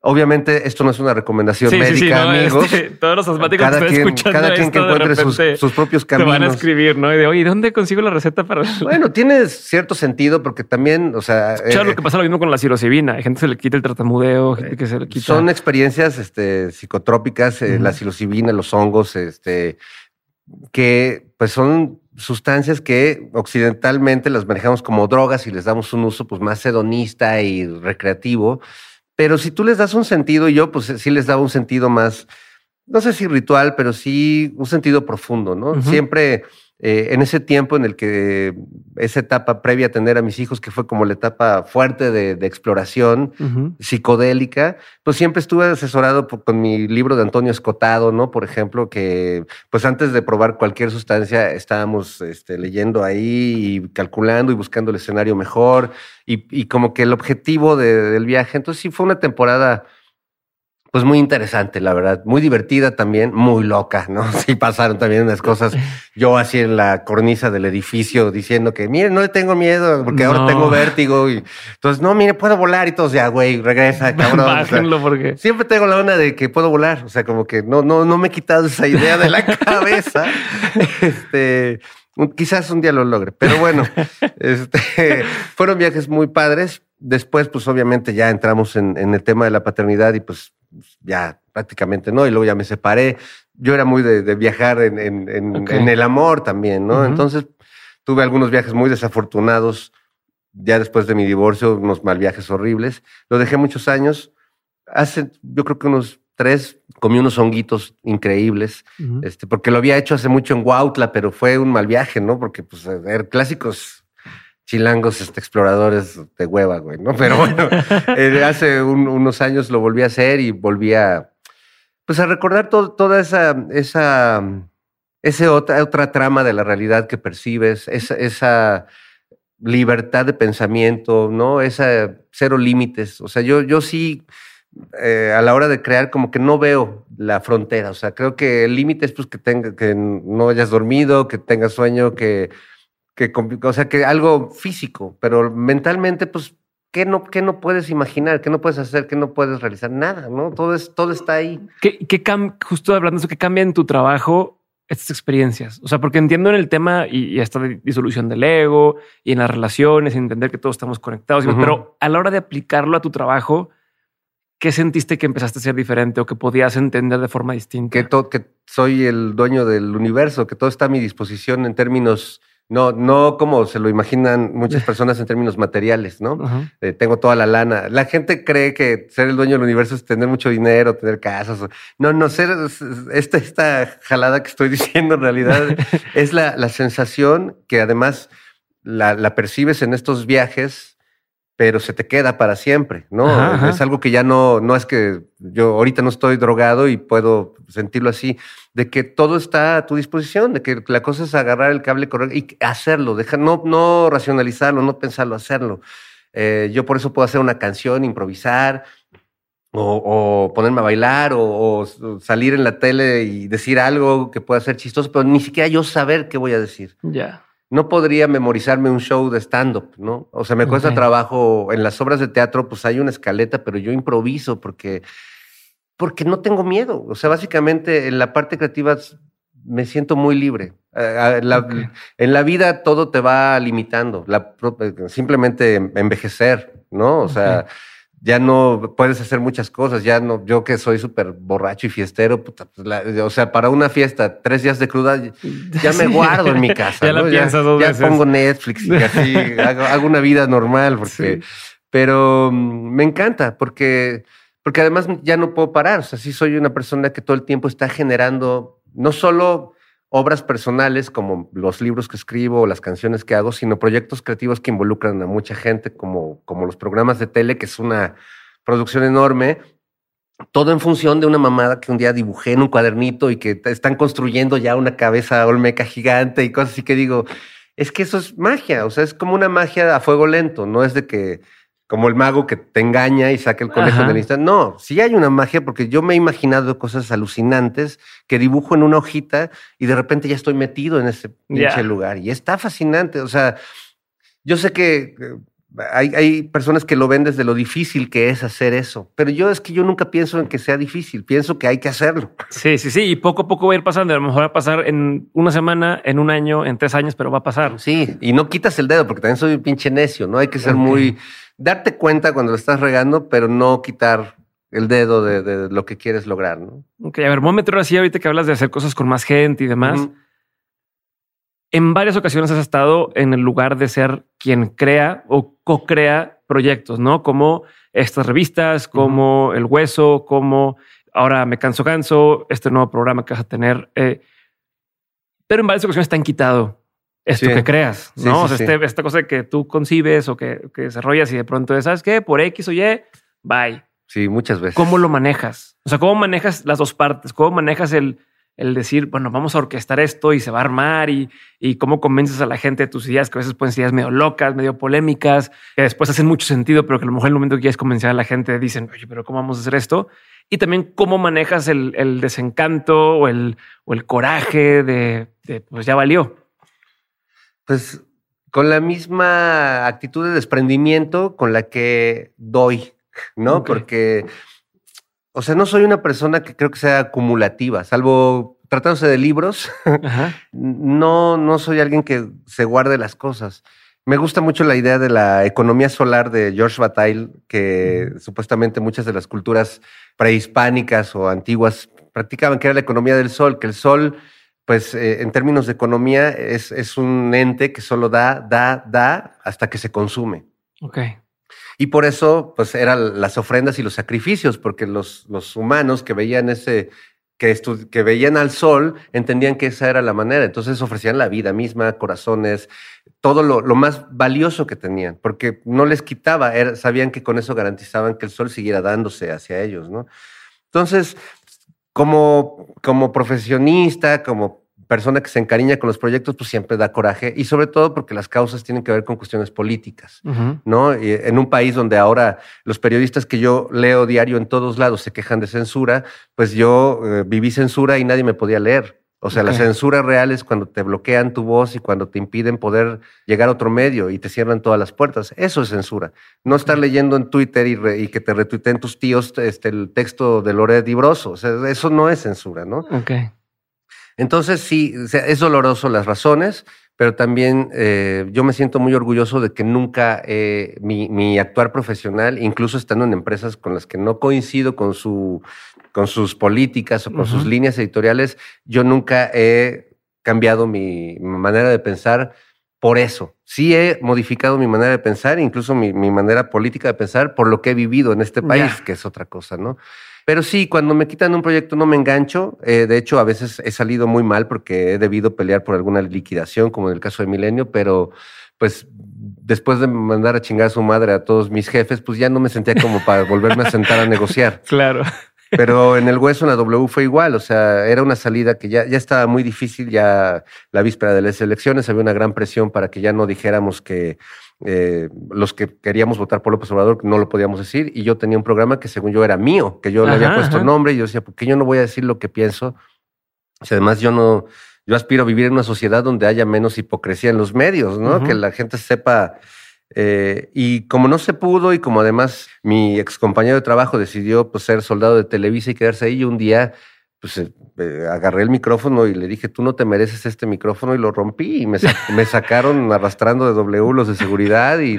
Obviamente, esto no es una recomendación Sí, sí, sí, médica, no, amigos. este, todos los asmáticos cada que están quien, escuchando cada quien que esto, encuentre sus, sus propios te van a caminos. escribir, ¿no? Y de, oye, ¿dónde consigo la receta para...? Bueno, tiene cierto sentido porque también, o sea, eh, lo que pasa lo mismo con la psilocibina. Hay gente que se le quita el tartamudeo, gente que se le quita... son experiencias este, psicotrópicas, eh, la psilocibina, los hongos, este, que pues son sustancias que occidentalmente las manejamos como drogas y les damos un uso pues más hedonista y recreativo. Pero si tú les das un sentido, yo pues sí les daba un sentido más, no sé si ritual, pero sí un sentido profundo, ¿no? Siempre eh, en ese tiempo en el que esa etapa previa a tener a mis hijos, que fue como la etapa fuerte de, exploración psicodélica, pues siempre estuve asesorado con mi libro de Antonio Escotado, ¿no? Por ejemplo, que pues antes de probar cualquier sustancia estábamos este, leyendo ahí y calculando y buscando el escenario mejor y, como que el objetivo del viaje. Entonces sí fue una temporada pues muy interesante, la verdad, muy divertida también, muy loca, ¿no? Sí pasaron también unas cosas. Yo así en la cornisa del edificio diciendo que, mire, no le tengo miedo porque ahora tengo vértigo y entonces, no, mire, puedo volar y todos ya, güey, regresa, cabrón. Bájenlo porque siempre tengo la onda de que puedo volar, o sea, como que no, no, no me he quitado esa idea de la cabeza. este, quizás un día lo logre, pero bueno, este, fueron viajes muy padres. Después, pues obviamente ya entramos en, en el tema de la paternidad y pues ya prácticamente no, y luego ya me separé. Yo era muy de, viajar en, en, el amor también, ¿no? Entonces tuve algunos viajes muy desafortunados ya después de mi divorcio, unos mal viajes horribles. Lo dejé muchos años. Hace, yo creo que unos tres, comí unos honguitos increíbles, este, porque lo había hecho hace mucho en Huautla, pero fue un mal viaje, ¿no? Porque, pues, ver clásicos chilangos este, exploradores de hueva, güey, ¿no? Pero bueno, eh, hace unos años lo volví a hacer y volví a, pues a recordar toda esa, esa, esa otra, otra trama de la realidad que percibes, esa, esa libertad de pensamiento, ¿no? Esa cero límites. O sea, yo, yo sí, eh, a la hora de crear, como que no veo la frontera. O sea, creo que el límite es pues que tenga, que no hayas dormido, que tengas sueño, que que, o sea, que algo físico, pero mentalmente, pues, ¿qué no, qué no puedes imaginar? ¿Qué no puedes hacer? ¿Qué no puedes realizar? Nada, ¿no? Todo, es, todo está ahí. ¿Qué, qué justo hablando de eso, qué cambia en tu trabajo estas experiencias? O sea, porque entiendo en el tema y, esta disolución del ego y en las relaciones, entender que todos estamos conectados, pero a la hora de aplicarlo a tu trabajo, ¿qué sentiste que empezaste a ser diferente o que podías entender de forma distinta? Que, que soy el dueño del universo, que todo está a mi disposición en términos no, no como se lo imaginan muchas personas en términos materiales, ¿no? Eh, tengo toda la lana. La gente cree que ser el dueño del universo es tener mucho dinero, tener casas. No, no, ser esta, esta jalada que estoy diciendo en realidad es la, la, sensación que además la, la percibes en estos viajes pero se te queda para siempre, ¿no? Es algo que ya no, no es que yo ahorita no estoy drogado y puedo sentirlo así, de que todo está a tu disposición, de que la cosa es agarrar el cable correcto y hacerlo, dejar, no, no racionalizarlo, no pensarlo, hacerlo. Eh, yo por eso puedo hacer una canción, improvisar, o, ponerme a bailar, o, salir en la tele y decir algo que pueda ser chistoso, pero ni siquiera yo saber qué voy a decir. Ya no podría memorizarme un show de stand-up, ¿no? O sea, me cuesta trabajo. En las obras de teatro, pues hay una escaleta, pero yo improviso porque, porque no tengo miedo. O sea, básicamente en la parte creativa me siento muy libre. Eh, en la vida todo te va limitando. simplemente envejecer, ¿no? O sea ya no puedes hacer muchas cosas, ya no, yo que soy súper borracho y fiestero, puta, pues o sea, para una fiesta, tres días de cruda, ya me guardo en mi casa. ya la piensas dos ya pongo Netflix y así hago, una vida normal, porque, pero mm, me encanta, porque, porque además ya no puedo parar, o sea, sí soy una persona que todo el tiempo está generando, no solo obras personales como los libros que escribo o las canciones que hago, sino proyectos creativos que involucran a mucha gente, como, como los programas de tele, que es una producción enorme. Todo en función de una mamada que un día dibujé en un cuadernito y que están construyendo ya una cabeza olmeca gigante y cosas así que digo, es que eso es magia, o sea, es como una magia a fuego lento, no es de que como el mago que te engaña y saca el conejo del instante. No, sí hay una magia porque yo me he imaginado cosas alucinantes que dibujo en una hojita y de repente ya estoy metido en ese pinche lugar y está fascinante. O sea, yo sé que hay, hay, personas que lo ven desde lo difícil que es hacer eso, pero yo es que yo nunca pienso en que sea difícil, pienso que hay que hacerlo. Sí, sí, sí, y poco a poco va a ir pasando, a lo mejor va a pasar en una semana, en un año, en tres años, pero va a pasar. Sí, y no quitas el dedo porque también soy un pinche necio, ¿no? Hay que ser muy darte cuenta cuando lo estás regando, pero no quitar el dedo de, lo que quieres lograr, ¿no? Ok, a ver, vamos a meter así ahorita que hablas de hacer cosas con más gente y demás. En varias ocasiones has estado en el lugar de ser quien crea o co-crea proyectos, ¿no? Como estas revistas, como El Hueso, como ahora Me Canso Canso, este nuevo programa que vas a tener. Eh, pero en varias ocasiones te han quitado esto que creas, ¿no? o sea, este, esta cosa que tú concibes o que, que, desarrollas y de pronto, ¿sabes qué? Por X o Y, bye. Sí, muchas veces. ¿Cómo lo manejas? O sea, ¿cómo manejas las dos partes? ¿Cómo manejas el, el decir, bueno, vamos a orquestar esto y se va a armar y, y cómo convences a la gente de tus ideas, que a veces pueden ser ideas medio locas, medio polémicas, que después hacen mucho sentido, pero que a lo mejor en el momento que quieres convencer a la gente dicen, oye, pero ¿cómo vamos a hacer esto? Y también cómo manejas el, el desencanto o el, o el coraje de, de, pues ya valió. Pues con la misma actitud de desprendimiento con la que doy, ¿no? Porque o sea, no soy una persona que creo que sea acumulativa, salvo tratándose de libros. no, no soy alguien que se guarde las cosas. Me gusta mucho la idea de la economía solar de George Bataille, que supuestamente muchas de las culturas prehispánicas o antiguas practicaban, que era la economía del sol, que el sol, pues eh, en términos de economía, es, es un ente que solo da, da, da hasta que se consume. Ok. Y por eso, pues eran las ofrendas y los sacrificios, porque los, los humanos que veían ese, que, que veían al sol, entendían que esa era la manera. Entonces ofrecían la vida misma, corazones, todo lo, lo más valioso que tenían, porque no les quitaba, sabían que con eso garantizaban que el sol siguiera dándose hacia ellos, ¿no? Entonces, como, como profesionista, como persona que se encariña con los proyectos, pues siempre da coraje y sobre todo porque las causas tienen que ver con cuestiones políticas, ¿no? en un país donde ahora los periodistas que yo leo diario en todos lados se quejan de censura, pues yo eh, viví censura y nadie me podía leer. O sea, la censura real es cuando te bloquean tu voz y cuando te impiden poder llegar a otro medio y te cierran todas las puertas. Eso es censura. No estar leyendo en Twitter y, que te retuiteen tus tíos este, el texto de Loret Dibroso. O sea, eso no es censura, ¿no? Okay. Entonces sí, es doloroso las razones, pero también eh, yo me siento muy orgulloso de que nunca eh, mi, actuar profesional, incluso estando en empresas con las que no coincido con, su, con sus políticas o con sus líneas editoriales, yo nunca he cambiado mi manera de pensar por eso. Sí he modificado mi manera de pensar, incluso mi, manera política de pensar, por lo que he vivido en este país, que es otra cosa, ¿no? Pero sí, cuando me quitan un proyecto no me engancho. Eh, de hecho, a veces he salido muy mal porque he debido pelear por alguna liquidación, como en el caso de Milenio, pero pues después de mandar a chingar a su madre a todos mis jefes, pues ya no me sentía como para volverme a sentar a negociar. Claro. Pero en el hueso, en la W fue igual, o sea, era una salida que ya, ya estaba muy difícil, ya la víspera de las elecciones había una gran presión para que ya no dijéramos que eh, los que queríamos votar por López Obrador no lo podíamos decir y yo tenía un programa que según yo era mío, que yo le había puesto nombre y yo decía, ¿por qué yo no voy a decir lo que pienso? Sea, además yo no, yo aspiro a vivir en una sociedad donde haya menos hipocresía en los medios, ¿no? Que la gente sepa. Eh, y como no se pudo y como además mi ex compañero de trabajo decidió pues, ser soldado de Televisa y quedarse ahí, un día pues eh, eh, agarré el micrófono y le dije, tú no te mereces este micrófono y lo rompí y me, me sacaron arrastrando de W los de seguridad y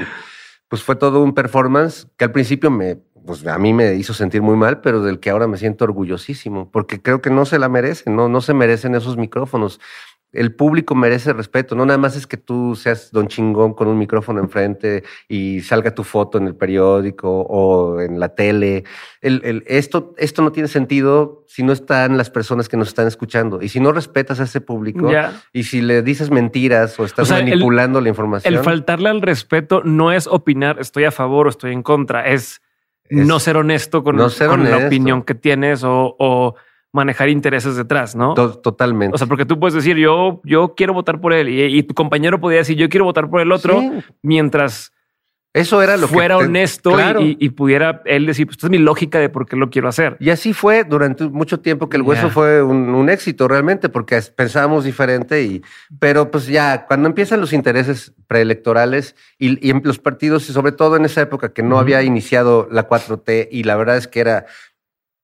pues fue todo un performance que al principio me, pues a mí me hizo sentir muy mal, pero del que ahora me siento orgullosísimo, porque creo que no se la merecen, no, no se merecen esos micrófonos el público merece respeto, no nada más es que tú seas don chingón con un micrófono enfrente y salga tu foto en el periódico o en la tele. El, esto, esto no tiene sentido si no están las personas que nos están escuchando y si no respetas a ese público y si le dices mentiras o estás manipulando la información. El faltarle al respeto no es opinar estoy a favor o estoy en contra, es, no ser honesto con, con la opinión que tienes o manejar intereses detrás, ¿no? Totalmente. O sea, porque tú puedes decir, yo, yo quiero votar por él y, tu compañero podría decir, yo quiero votar por el otro, mientras eso era lo fuera honesto y, pudiera él decir, pues esta es mi lógica de por qué lo quiero hacer. Y así fue durante mucho tiempo que el hueso fue un, éxito realmente, porque pensábamos diferente y, pero pues ya cuando empiezan los intereses preelectorales y, en los partidos y sobre todo en esa época que no había iniciado la 4T y la verdad es que era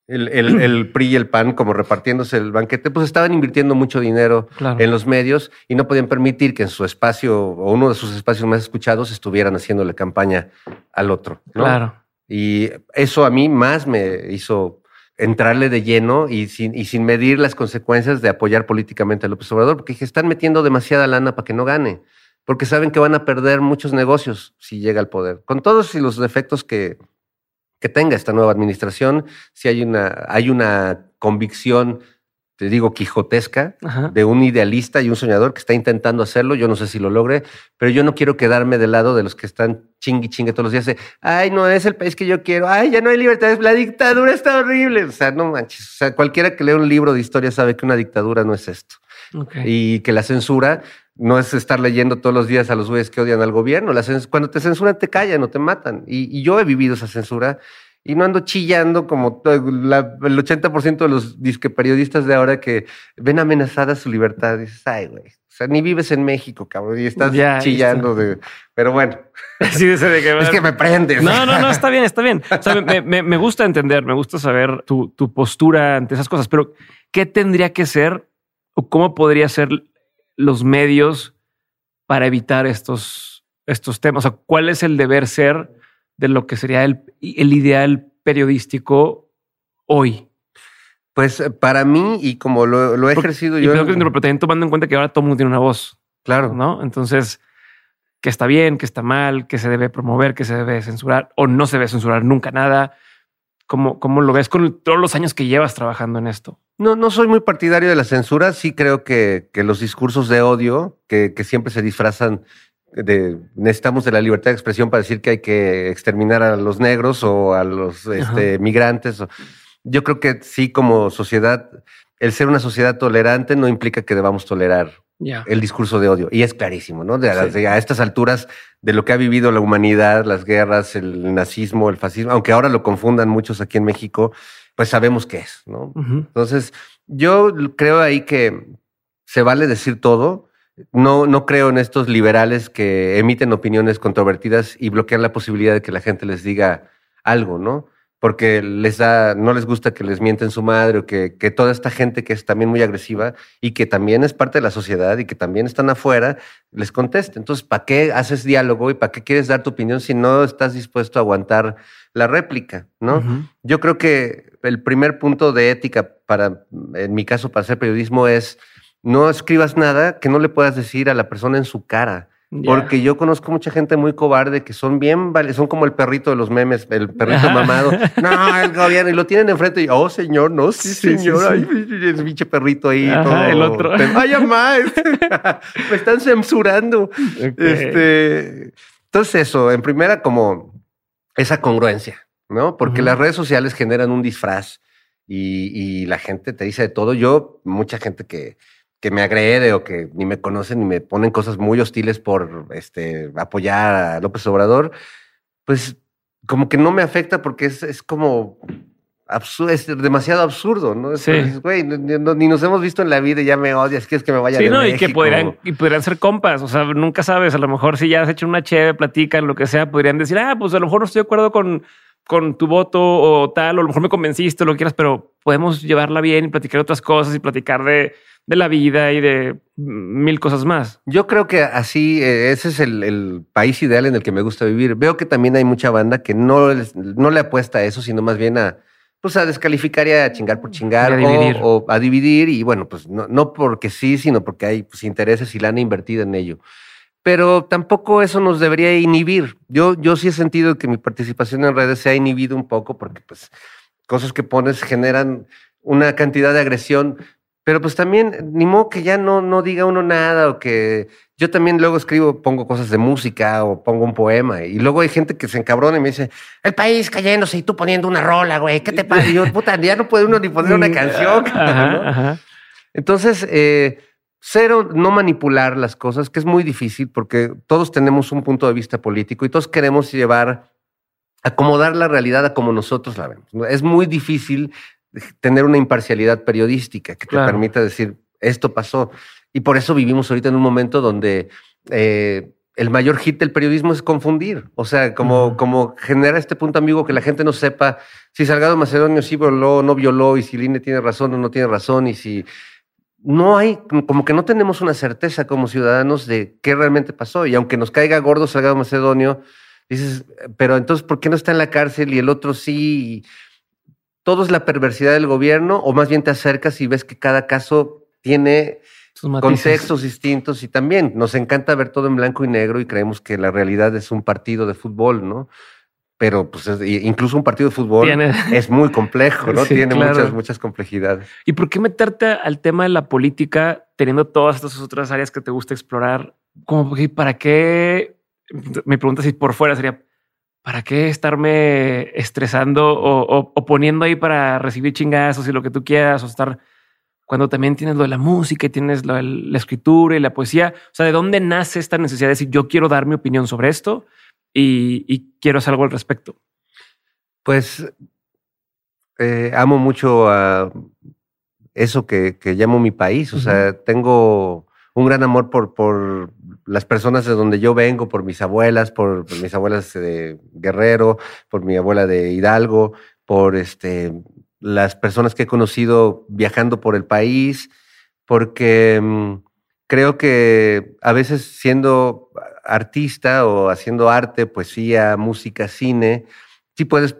el, el, PRI y el PAN como repartiéndose el banquete, pues estaban invirtiendo mucho dinero en los medios y no podían permitir que en su espacio o uno de sus espacios más escuchados estuvieran haciéndole campaña al otro. Claro. Y eso a mí más me hizo entrarle de lleno y sin, y sin medir las consecuencias de apoyar políticamente a López Obrador, porque están metiendo demasiada lana para que no gane, porque saben que van a perder muchos negocios si llega al poder, con todos y los defectos que, que tenga esta nueva administración, si hay una, hay una convicción te digo, quijotesca, de un idealista y un soñador que está intentando hacerlo. Yo no sé si lo logre, pero yo no quiero quedarme del lado de los que están chingui chingue todos los días de, ay, no es el país que yo quiero, ay, ya no hay libertad, la dictadura está horrible. O sea, no manches. O sea, cualquiera que lea un libro de historia sabe que una dictadura no es esto. Y que la censura no es estar leyendo todos los días a los güeyes que odian al gobierno. cuando te censuran, te callan o te matan. y yo he vivido esa censura y no ando chillando como el 80% de los disque periodistas de ahora que ven amenazada su libertad. Dices, ay, güey. O sea, ni vives en México, cabrón, y estás chillando de. Pero bueno. Sí, de que, es que me prendes. No, no, no, está bien, está bien. O sea, me, me, gusta entender, me gusta saber tu, tu postura ante esas cosas, pero ¿qué tendría que ser o cómo podría ser los medios para evitar estos, estos temas? O sea, ¿cuál es el deber ser? de lo que sería el, el ideal periodístico hoy? Pues eh, para mí, y como lo, he ejercido yo. Creo que, pero también tomando en cuenta que ahora todo el mundo tiene una voz. Claro. ¿No? Entonces, que está bien, que está mal, que se debe promover, que se debe censurar o no se debe censurar nunca nada. ¿Cómo, cómo lo ves con todos los años que llevas trabajando en esto? No, no soy muy partidario de la censura. Sí creo que, que los discursos de odio, que, que siempre se disfrazan necesitamos de la libertad de expresión para decir que hay que exterminar a los negros o a los este, migrantes. Yo creo que sí, como sociedad, el ser una sociedad tolerante no implica que debamos tolerar el discurso de odio. Y es clarísimo, ¿no? a estas alturas de lo que ha vivido la humanidad, las guerras, el nazismo, el fascismo, aunque ahora lo confundan muchos aquí en México, pues sabemos qué es, ¿no? Entonces, yo creo ahí que se vale decir todo, no, no creo en estos liberales que emiten opiniones controvertidas y bloquean la posibilidad de que la gente les diga algo, ¿no? Porque les da, no les gusta que les mienten su madre o que, que toda esta gente que es también muy agresiva y que también es parte de la sociedad y que también están afuera, les conteste. Entonces, ¿para qué haces diálogo y para qué quieres dar tu opinión si no estás dispuesto a aguantar la réplica, ¿no? Yo creo que el primer punto de ética para, en mi caso, para hacer periodismo es no escribas nada que no le puedas decir a la persona en su cara. Porque yo conozco mucha gente muy cobarde que son bien, son como el perrito de los memes, el perrito mamado. No, el gobierno, y lo tienen enfrente y, oh, señor, no, sí, señor, ay, el biche perrito ahí. el otro. Ay, más, me están censurando. Este, entonces eso, en primera como esa congruencia, ¿no? Porque las redes sociales generan un disfraz y, y la gente te dice de todo. Yo, mucha gente que que me agrede o que ni me conocen ni me ponen cosas muy hostiles por este, apoyar a López Obrador, pues como que no me afecta porque es, es como absurdo, es demasiado absurdo, ¿no? Sí. güey, ni nos hemos visto en la vida y ya me odias, quieres que me vaya sí, no, y que podrían, y podrían ser compas, o sea, nunca sabes, a lo mejor si ya has hecho una cheve, platican, lo que sea, podrían decir, ah, pues a lo mejor no estoy de acuerdo con, con tu voto o tal, o a lo mejor me convenciste, lo que quieras, pero podemos llevarla bien y platicar otras cosas y platicar de de la vida y de mil cosas más. Yo creo que así, eh, ese es el, país ideal en el que me gusta vivir. Veo que también hay mucha banda que no, no le apuesta a eso, sino más bien a, pues a descalificar y a chingar por chingar o, a dividir. Y bueno, pues no, no porque sí, sino porque hay pues, intereses y lana invertida en ello. Pero tampoco eso nos debería inhibir. Yo, yo sí he sentido que mi participación en redes se ha inhibido un poco porque pues cosas que pones generan una cantidad de agresión pero pues también, ni modo que ya no, no diga uno nada o que yo también luego escribo, pongo cosas de música o pongo un poema y luego hay gente que se encabrona y me dice, el país cayéndose y tú poniendo una rola, güey, ¿qué te pasa? Y yo, puta, ya no puede uno ni poner una canción. Entonces, eh, cero, no manipular las cosas, que es muy difícil porque todos tenemos un punto de vista político y todos queremos llevar, acomodar la realidad a como nosotros la vemos. Es muy difícil tener una imparcialidad periodística que te permita decir, esto pasó. Y por eso vivimos ahorita en un momento donde eh, el mayor hit del periodismo es confundir. O sea, como, como genera este punto ambiguo que la gente no sepa si Salgado Macedonio sí violó o no violó, y si Line tiene razón o no tiene razón, y si no hay, como que no tenemos una certeza como ciudadanos de qué realmente pasó. Y aunque nos caiga gordo Salgado Macedonio, dices, pero entonces, ¿por qué no está en la cárcel y el otro sí? Todo es la perversidad del gobierno o más bien te acercas y ves que cada caso tiene contextos distintos y también nos encanta ver todo en blanco y negro y creemos que la realidad es un partido de fútbol, ¿no? Pero pues incluso un partido de fútbol es muy complejo, ¿no? Tiene muchas, muchas complejidades. ¿Y por qué meterte al tema de la política teniendo todas estas otras áreas que te gusta explorar? Como para qué, mi pregunta si por fuera sería, ¿para qué estarme estresando o, poniendo ahí para recibir chingazos y lo que tú quieras o estar cuando también tienes lo de la música y tienes lo de la escritura y la poesía? O sea, ¿de dónde nace esta necesidad de decir yo quiero dar mi opinión sobre esto y, quiero hacer algo al respecto? Pues eh, amo mucho a eso que, que, llamo mi país. O sea, tengo un gran amor por, por las personas de donde yo vengo, por mis abuelas, por, mis abuelas de Guerrero, por mi abuela de Hidalgo, por este, las personas que he conocido viajando por el país, porque mm, creo que a veces siendo artista o haciendo arte, poesía, música, cine, sí puedes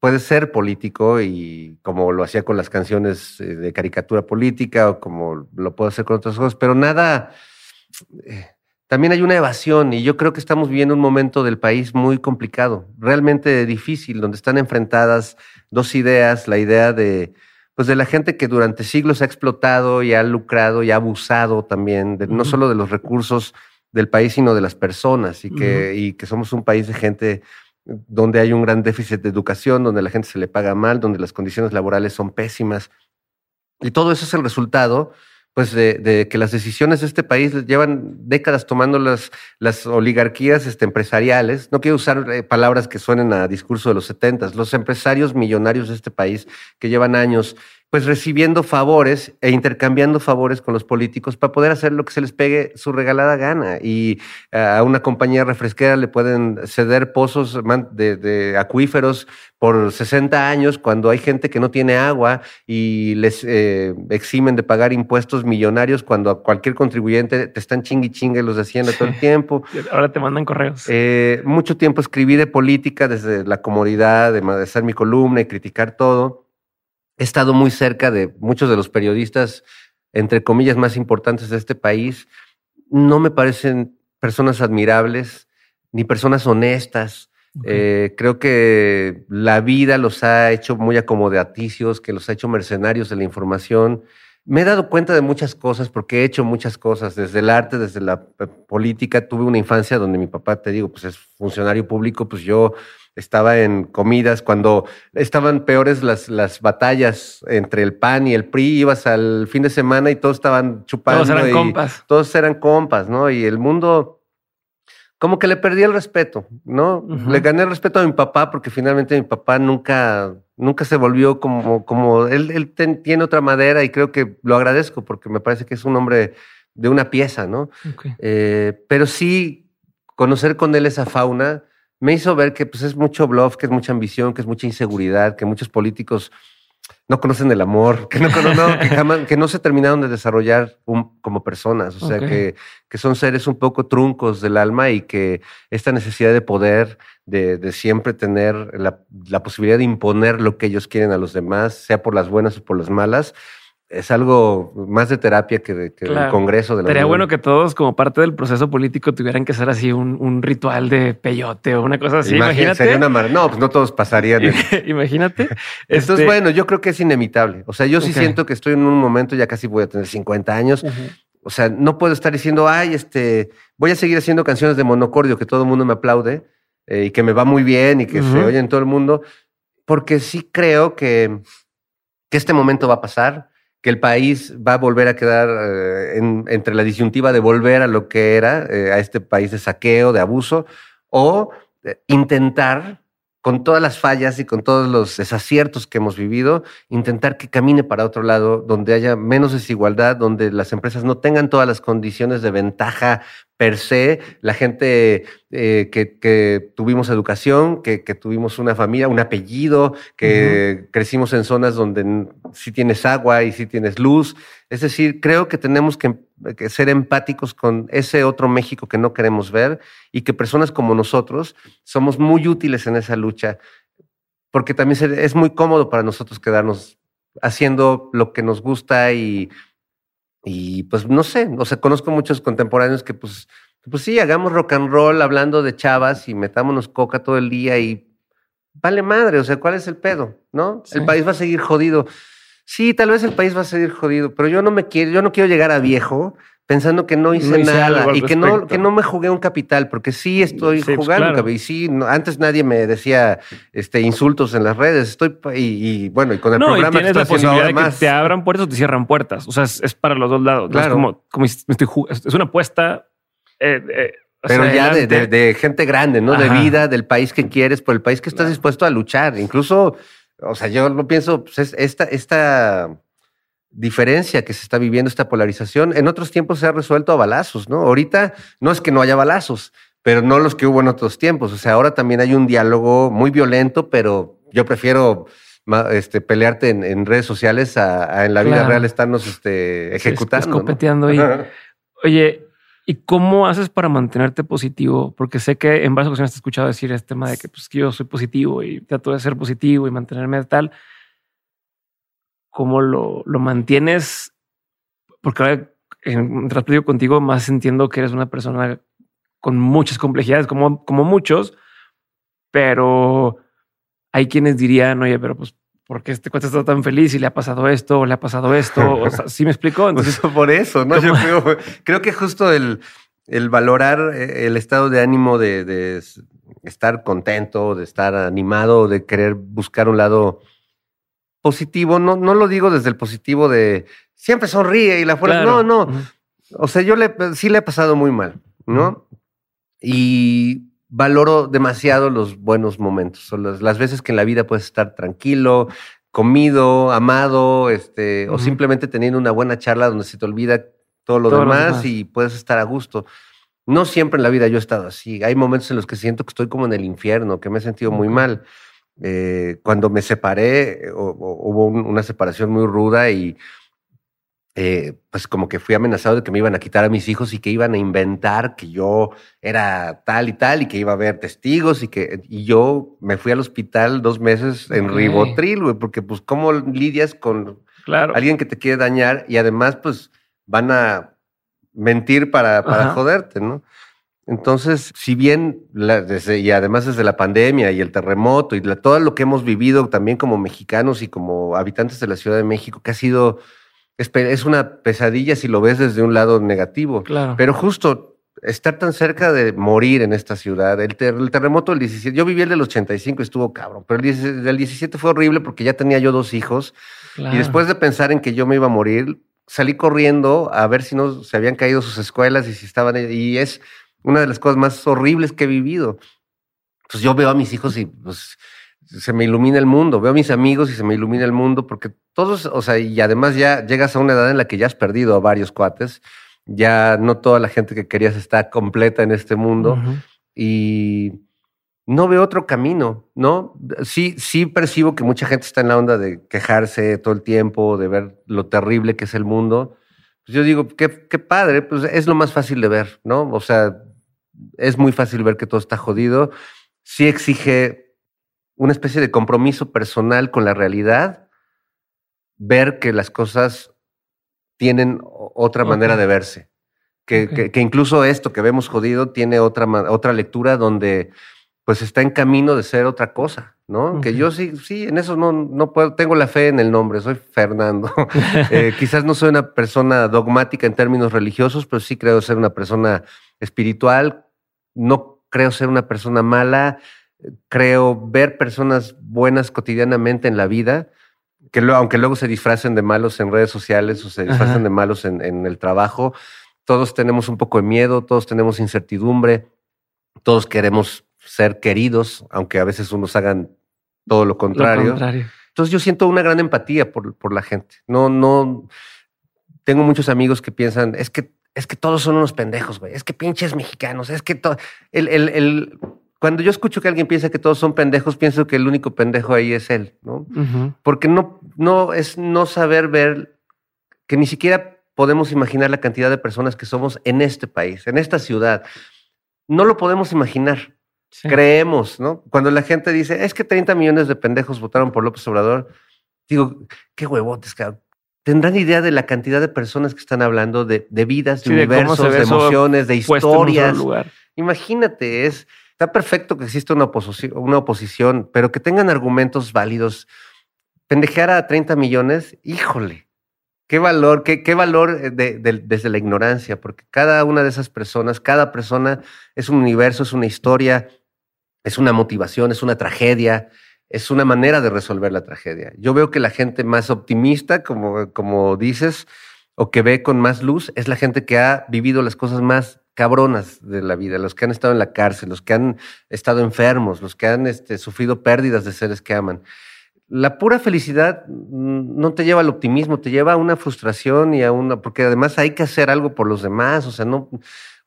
puedes ser político y como lo hacía con las canciones eh, de caricatura política o como lo puedo hacer con otras cosas, pero nada, eh, también hay una evasión y yo creo que estamos viviendo un momento del país muy complicado, realmente difícil, donde están enfrentadas dos ideas, la idea de pues de la gente que durante siglos ha explotado y ha lucrado y ha abusado también, de, no solo de los recursos del país, sino de las personas y que, y que somos un país de gente donde hay un gran déficit de educación, donde la gente se le paga mal, donde las condiciones laborales son pésimas. Y todo eso es el resultado pues de, que las decisiones de este país llevan décadas tomando las, las oligarquías este, empresariales. No quiero usar eh, palabras que suenen a discurso de los setentas. Los empresarios millonarios de este país que llevan años pues recibiendo favores e intercambiando favores con los políticos para poder hacer lo que se les pegue su regalada gana. Y eh, a una compañía refresquera le pueden ceder pozos de, acuíferos por 60 años cuando hay gente que no tiene agua y les eh, eximen de pagar impuestos millonarios cuando a cualquier contribuyente te están chingui chingue los de Hacienda todo el tiempo. Ahora te mandan correos. Eh, mucho tiempo escribí de política desde la comodidad de hacer mi columna y criticar todo he estado muy cerca de muchos de los periodistas, entre comillas, más importantes de este país. No me parecen personas admirables ni personas honestas. Eh, creo que la vida los ha hecho muy acomodaticios, que los ha hecho mercenarios de la información. Me he dado cuenta de muchas cosas porque he hecho muchas cosas, desde el arte, desde la eh, política. Tuve una infancia donde mi papá, te digo, pues es funcionario público, pues yo estaba en comidas, cuando estaban peores las, las batallas entre el PAN y el PRI, ibas al fin de semana y todos estaban chupando. Todos eran compas. Todos eran compas, ¿no? Y el mundo, como que le perdí el respeto, ¿no? Le gané el respeto a mi papá porque finalmente mi papá nunca, nunca se volvió como, como él, él tiene otra madera y creo que lo agradezco porque me parece que es un hombre de una pieza, ¿no? Eh, pero sí, conocer con él esa fauna me hizo ver que pues, es mucho bluff, que es mucha ambición, que es mucha inseguridad, que muchos políticos no conocen el amor, que no, que, que no se terminaron de desarrollar como personas, o sea, que, que, son seres un poco truncos del alma y que esta necesidad de poder, de, de siempre tener la, la, posibilidad de imponer lo que ellos quieren a los demás, sea por las buenas o por las malas, es algo más de terapia que, de, Congreso de la Sería bueno que todos, como parte del proceso político, tuvieran que hacer así un, ritual de peyote o una cosa así. Imagínate. no, pues no todos pasarían. Imagínate. Esto es este bueno, yo creo que es inevitable. O sea, yo sí siento que estoy en un momento, ya casi voy a tener 50 años. O sea, no puedo estar diciendo, ay, este, voy a seguir haciendo canciones de monocordio que todo el mundo me aplaude eh, y que me va muy bien y que se oye en todo el mundo, porque sí creo que, que este momento va a pasar que el país va a volver a quedar eh, entre la disyuntiva de volver a lo que era, eh, a este país de saqueo, de abuso, o eh, intentar, con todas las fallas y con todos los desaciertos que hemos vivido, intentar que camine para otro lado, donde haya menos desigualdad, donde las empresas no tengan todas las condiciones de ventaja per se, la gente eh, que, tuvimos educación, que, tuvimos una familia, un apellido, que crecimos en zonas donde sí tienes agua y sí tienes luz. Es decir, creo que tenemos que, ser empáticos con ese otro México que no queremos ver y que personas como nosotros somos muy útiles en esa lucha porque también es muy cómodo para nosotros quedarnos haciendo lo que nos gusta y, y pues no sé, o sea, conozco muchos contemporáneos que pues, pues sí, hagamos rock and roll hablando de chavas y metámonos coca todo el día y vale madre, o sea, ¿cuál es el pedo? ¿No? El país va a seguir jodido. Sí, tal vez el país va a seguir jodido, pero yo no me quiero, yo no quiero llegar a viejo pensando que no hice, nada y que no, que no me jugué un capital, porque sí estoy pues, jugando. Y sí, antes nadie me decía este, insultos en las redes. Estoy y, bueno, y con el programa y tienes la posibilidad de que te abran puertas o te cierran puertas. O sea, es, para los dos lados. Claro. Es como, como estoy es una apuesta. Eh, eh, pero ya de, gente grande, ¿no? De vida, del país que quieres, por el país que estás dispuesto a luchar. Incluso, o sea, yo no pienso, pues esta, esta diferencia que se está viviendo, esta polarización, en otros tiempos se ha resuelto a balazos, ¿no? Ahorita no es que no haya balazos, pero no los que hubo en otros tiempos. O sea, ahora también hay un diálogo muy violento, pero yo prefiero este, pelearte en, redes sociales a, en la vida real estarnos este, ejecutando. ahí. Oye, ¿y cómo haces para mantenerte positivo? Porque sé que en varias ocasiones te he escuchado decir este tema de que, pues, que yo soy positivo y trato de ser positivo y mantenerme tal cómo lo, lo mantienes, porque ahora en trato contigo más entiendo que eres una persona con muchas complejidades, como, como muchos, pero hay quienes dirían, oye, pero pues, ¿por qué este cuate está tan feliz y le ha pasado esto o le ha pasado esto? O sea, ¿sí me explicó? Pues Entonces, por eso, ¿no? Yo creo, creo, que justo el, el, valorar eh, el estado de ánimo de, de estar contento, de estar animado, de querer buscar un lado positivo, no, no lo digo desde el positivo de siempre sonríe y la fuerza. No, no. O sea, yo le, sí le he pasado muy mal, ¿no? Y valoro demasiado los buenos momentos, o las, veces que en la vida puedes estar tranquilo, comido, amado, este, o simplemente teniendo una buena charla donde se te olvida todo lo, demás, y puedes estar a gusto. No siempre en la vida yo he estado así. Hay momentos en los que siento que estoy como en el infierno, que me he sentido muy mal. Eh, cuando me separé, hubo una separación muy ruda y eh, pues como que fui amenazado de que me iban a quitar a mis hijos y que iban a inventar que yo era tal y tal y que iba a haber testigos y que y yo me fui al hospital dos meses en Ribotril, güey, porque pues cómo lidias con alguien que te quiere dañar y además pues van a mentir para, para joderte, ¿no? Entonces, si bien, y además desde la pandemia y el terremoto y todo lo que hemos vivido también como mexicanos y como habitantes de la Ciudad de México, que ha sido, es, una pesadilla si lo ves desde un lado negativo. Claro. Pero justo estar tan cerca de morir en esta ciudad, el, terremoto del 17, yo viví el del 85 y estuvo cabrón, pero el del 17 fue horrible porque ya tenía yo dos hijos y después de pensar en que yo me iba a morir, salí corriendo a ver si no se habían caído sus escuelas y si estaban, y es una de las cosas más horribles que he vivido. Pues yo veo a mis hijos y pues se me ilumina el mundo, veo a mis amigos y se me ilumina el mundo porque todos, o sea, y además ya llegas a una edad en la que ya has perdido a varios cuates, ya no toda la gente que querías está completa en este mundo y no veo otro camino, ¿no? Sí, sí percibo que mucha gente está en la onda de quejarse todo el tiempo, de ver lo terrible que es el mundo. Pues yo digo, qué, qué padre, pues es lo más fácil de ver, ¿no? O sea, es muy fácil ver que todo está jodido. Sí exige una especie de compromiso personal con la realidad, ver que las cosas tienen otra manera de verse. Que, que, incluso esto que vemos jodido tiene otra, otra lectura donde pues está en camino de ser otra cosa, ¿no? Que yo sí, sí, en eso no, no puedo, tengo la fe en el nombre, soy Fernando. Eh, quizás no soy una persona dogmática en términos religiosos, pero sí creo ser una persona espiritual no creo ser una persona mala, creo ver personas buenas cotidianamente en la vida, que aunque luego se disfracen de malos en redes sociales o se disfracen de malos en, el trabajo, todos tenemos un poco de miedo, todos tenemos incertidumbre, todos queremos ser queridos, aunque a veces unos hagan todo lo contrario. Entonces yo siento una gran empatía por, por la gente. No, no, tengo muchos amigos que piensan, es que es que todos son unos pendejos, güey. Es que pinches mexicanos. Es que todo. El, el, el, cuando yo escucho que alguien piensa que todos son pendejos, pienso que el único pendejo ahí es él, ¿no? Porque no, no es no saber ver que ni siquiera podemos imaginar la cantidad de personas que somos en este país, en esta ciudad. No lo podemos imaginar. Creemos, ¿no? Cuando la gente dice, es que 30 millones de pendejos votaron por López Obrador, digo, qué huevotes, cabrón. ¿Tendrán idea de la cantidad de personas que están hablando de, vidas, de universos, de, emociones, de historias? Imagínate, es, está perfecto que exista una oposición, una oposición, pero que tengan argumentos válidos. Pendejear a 30 millones, híjole, qué valor, qué, qué valor eh, desde la ignorancia, porque cada una de esas personas, cada persona es un universo, es una historia, es una motivación, es una tragedia, es una manera de resolver la tragedia. Yo veo que la gente más optimista, como, como dices, o que ve con más luz, es la gente que ha vivido las cosas más cabronas de la vida, los que han estado en la cárcel, los que han estado enfermos, los que han este, sufrido pérdidas de seres que aman. La pura felicidad no te lleva al optimismo, te lleva a una frustración y a una, porque además hay que hacer algo por los demás, o sea, no,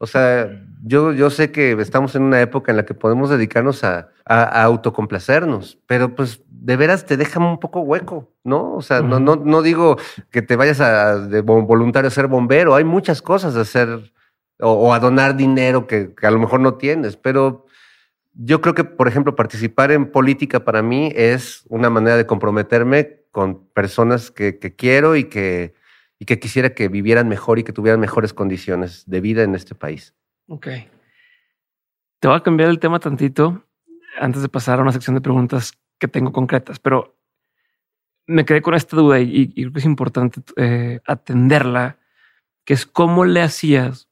o sea, yo, yo sé que estamos en una época en la que podemos dedicarnos a, a, autocomplacernos, pero pues de veras te deja un poco hueco, ¿no? O sea, no, no, no digo que te vayas a de voluntario a ser bombero, hay muchas cosas de hacer o, a donar dinero que, a lo mejor no tienes, pero yo creo que, por ejemplo, participar en política para mí es una manera de comprometerme con personas que, que quiero y que, y que quisiera que vivieran mejor y que tuvieran mejores condiciones de vida en este país. Ok. Te voy a cambiar el tema tantito antes de pasar a una sección de preguntas que tengo concretas, pero me quedé con esta duda y, creo que es importante eh, atenderla, que es cómo le hacías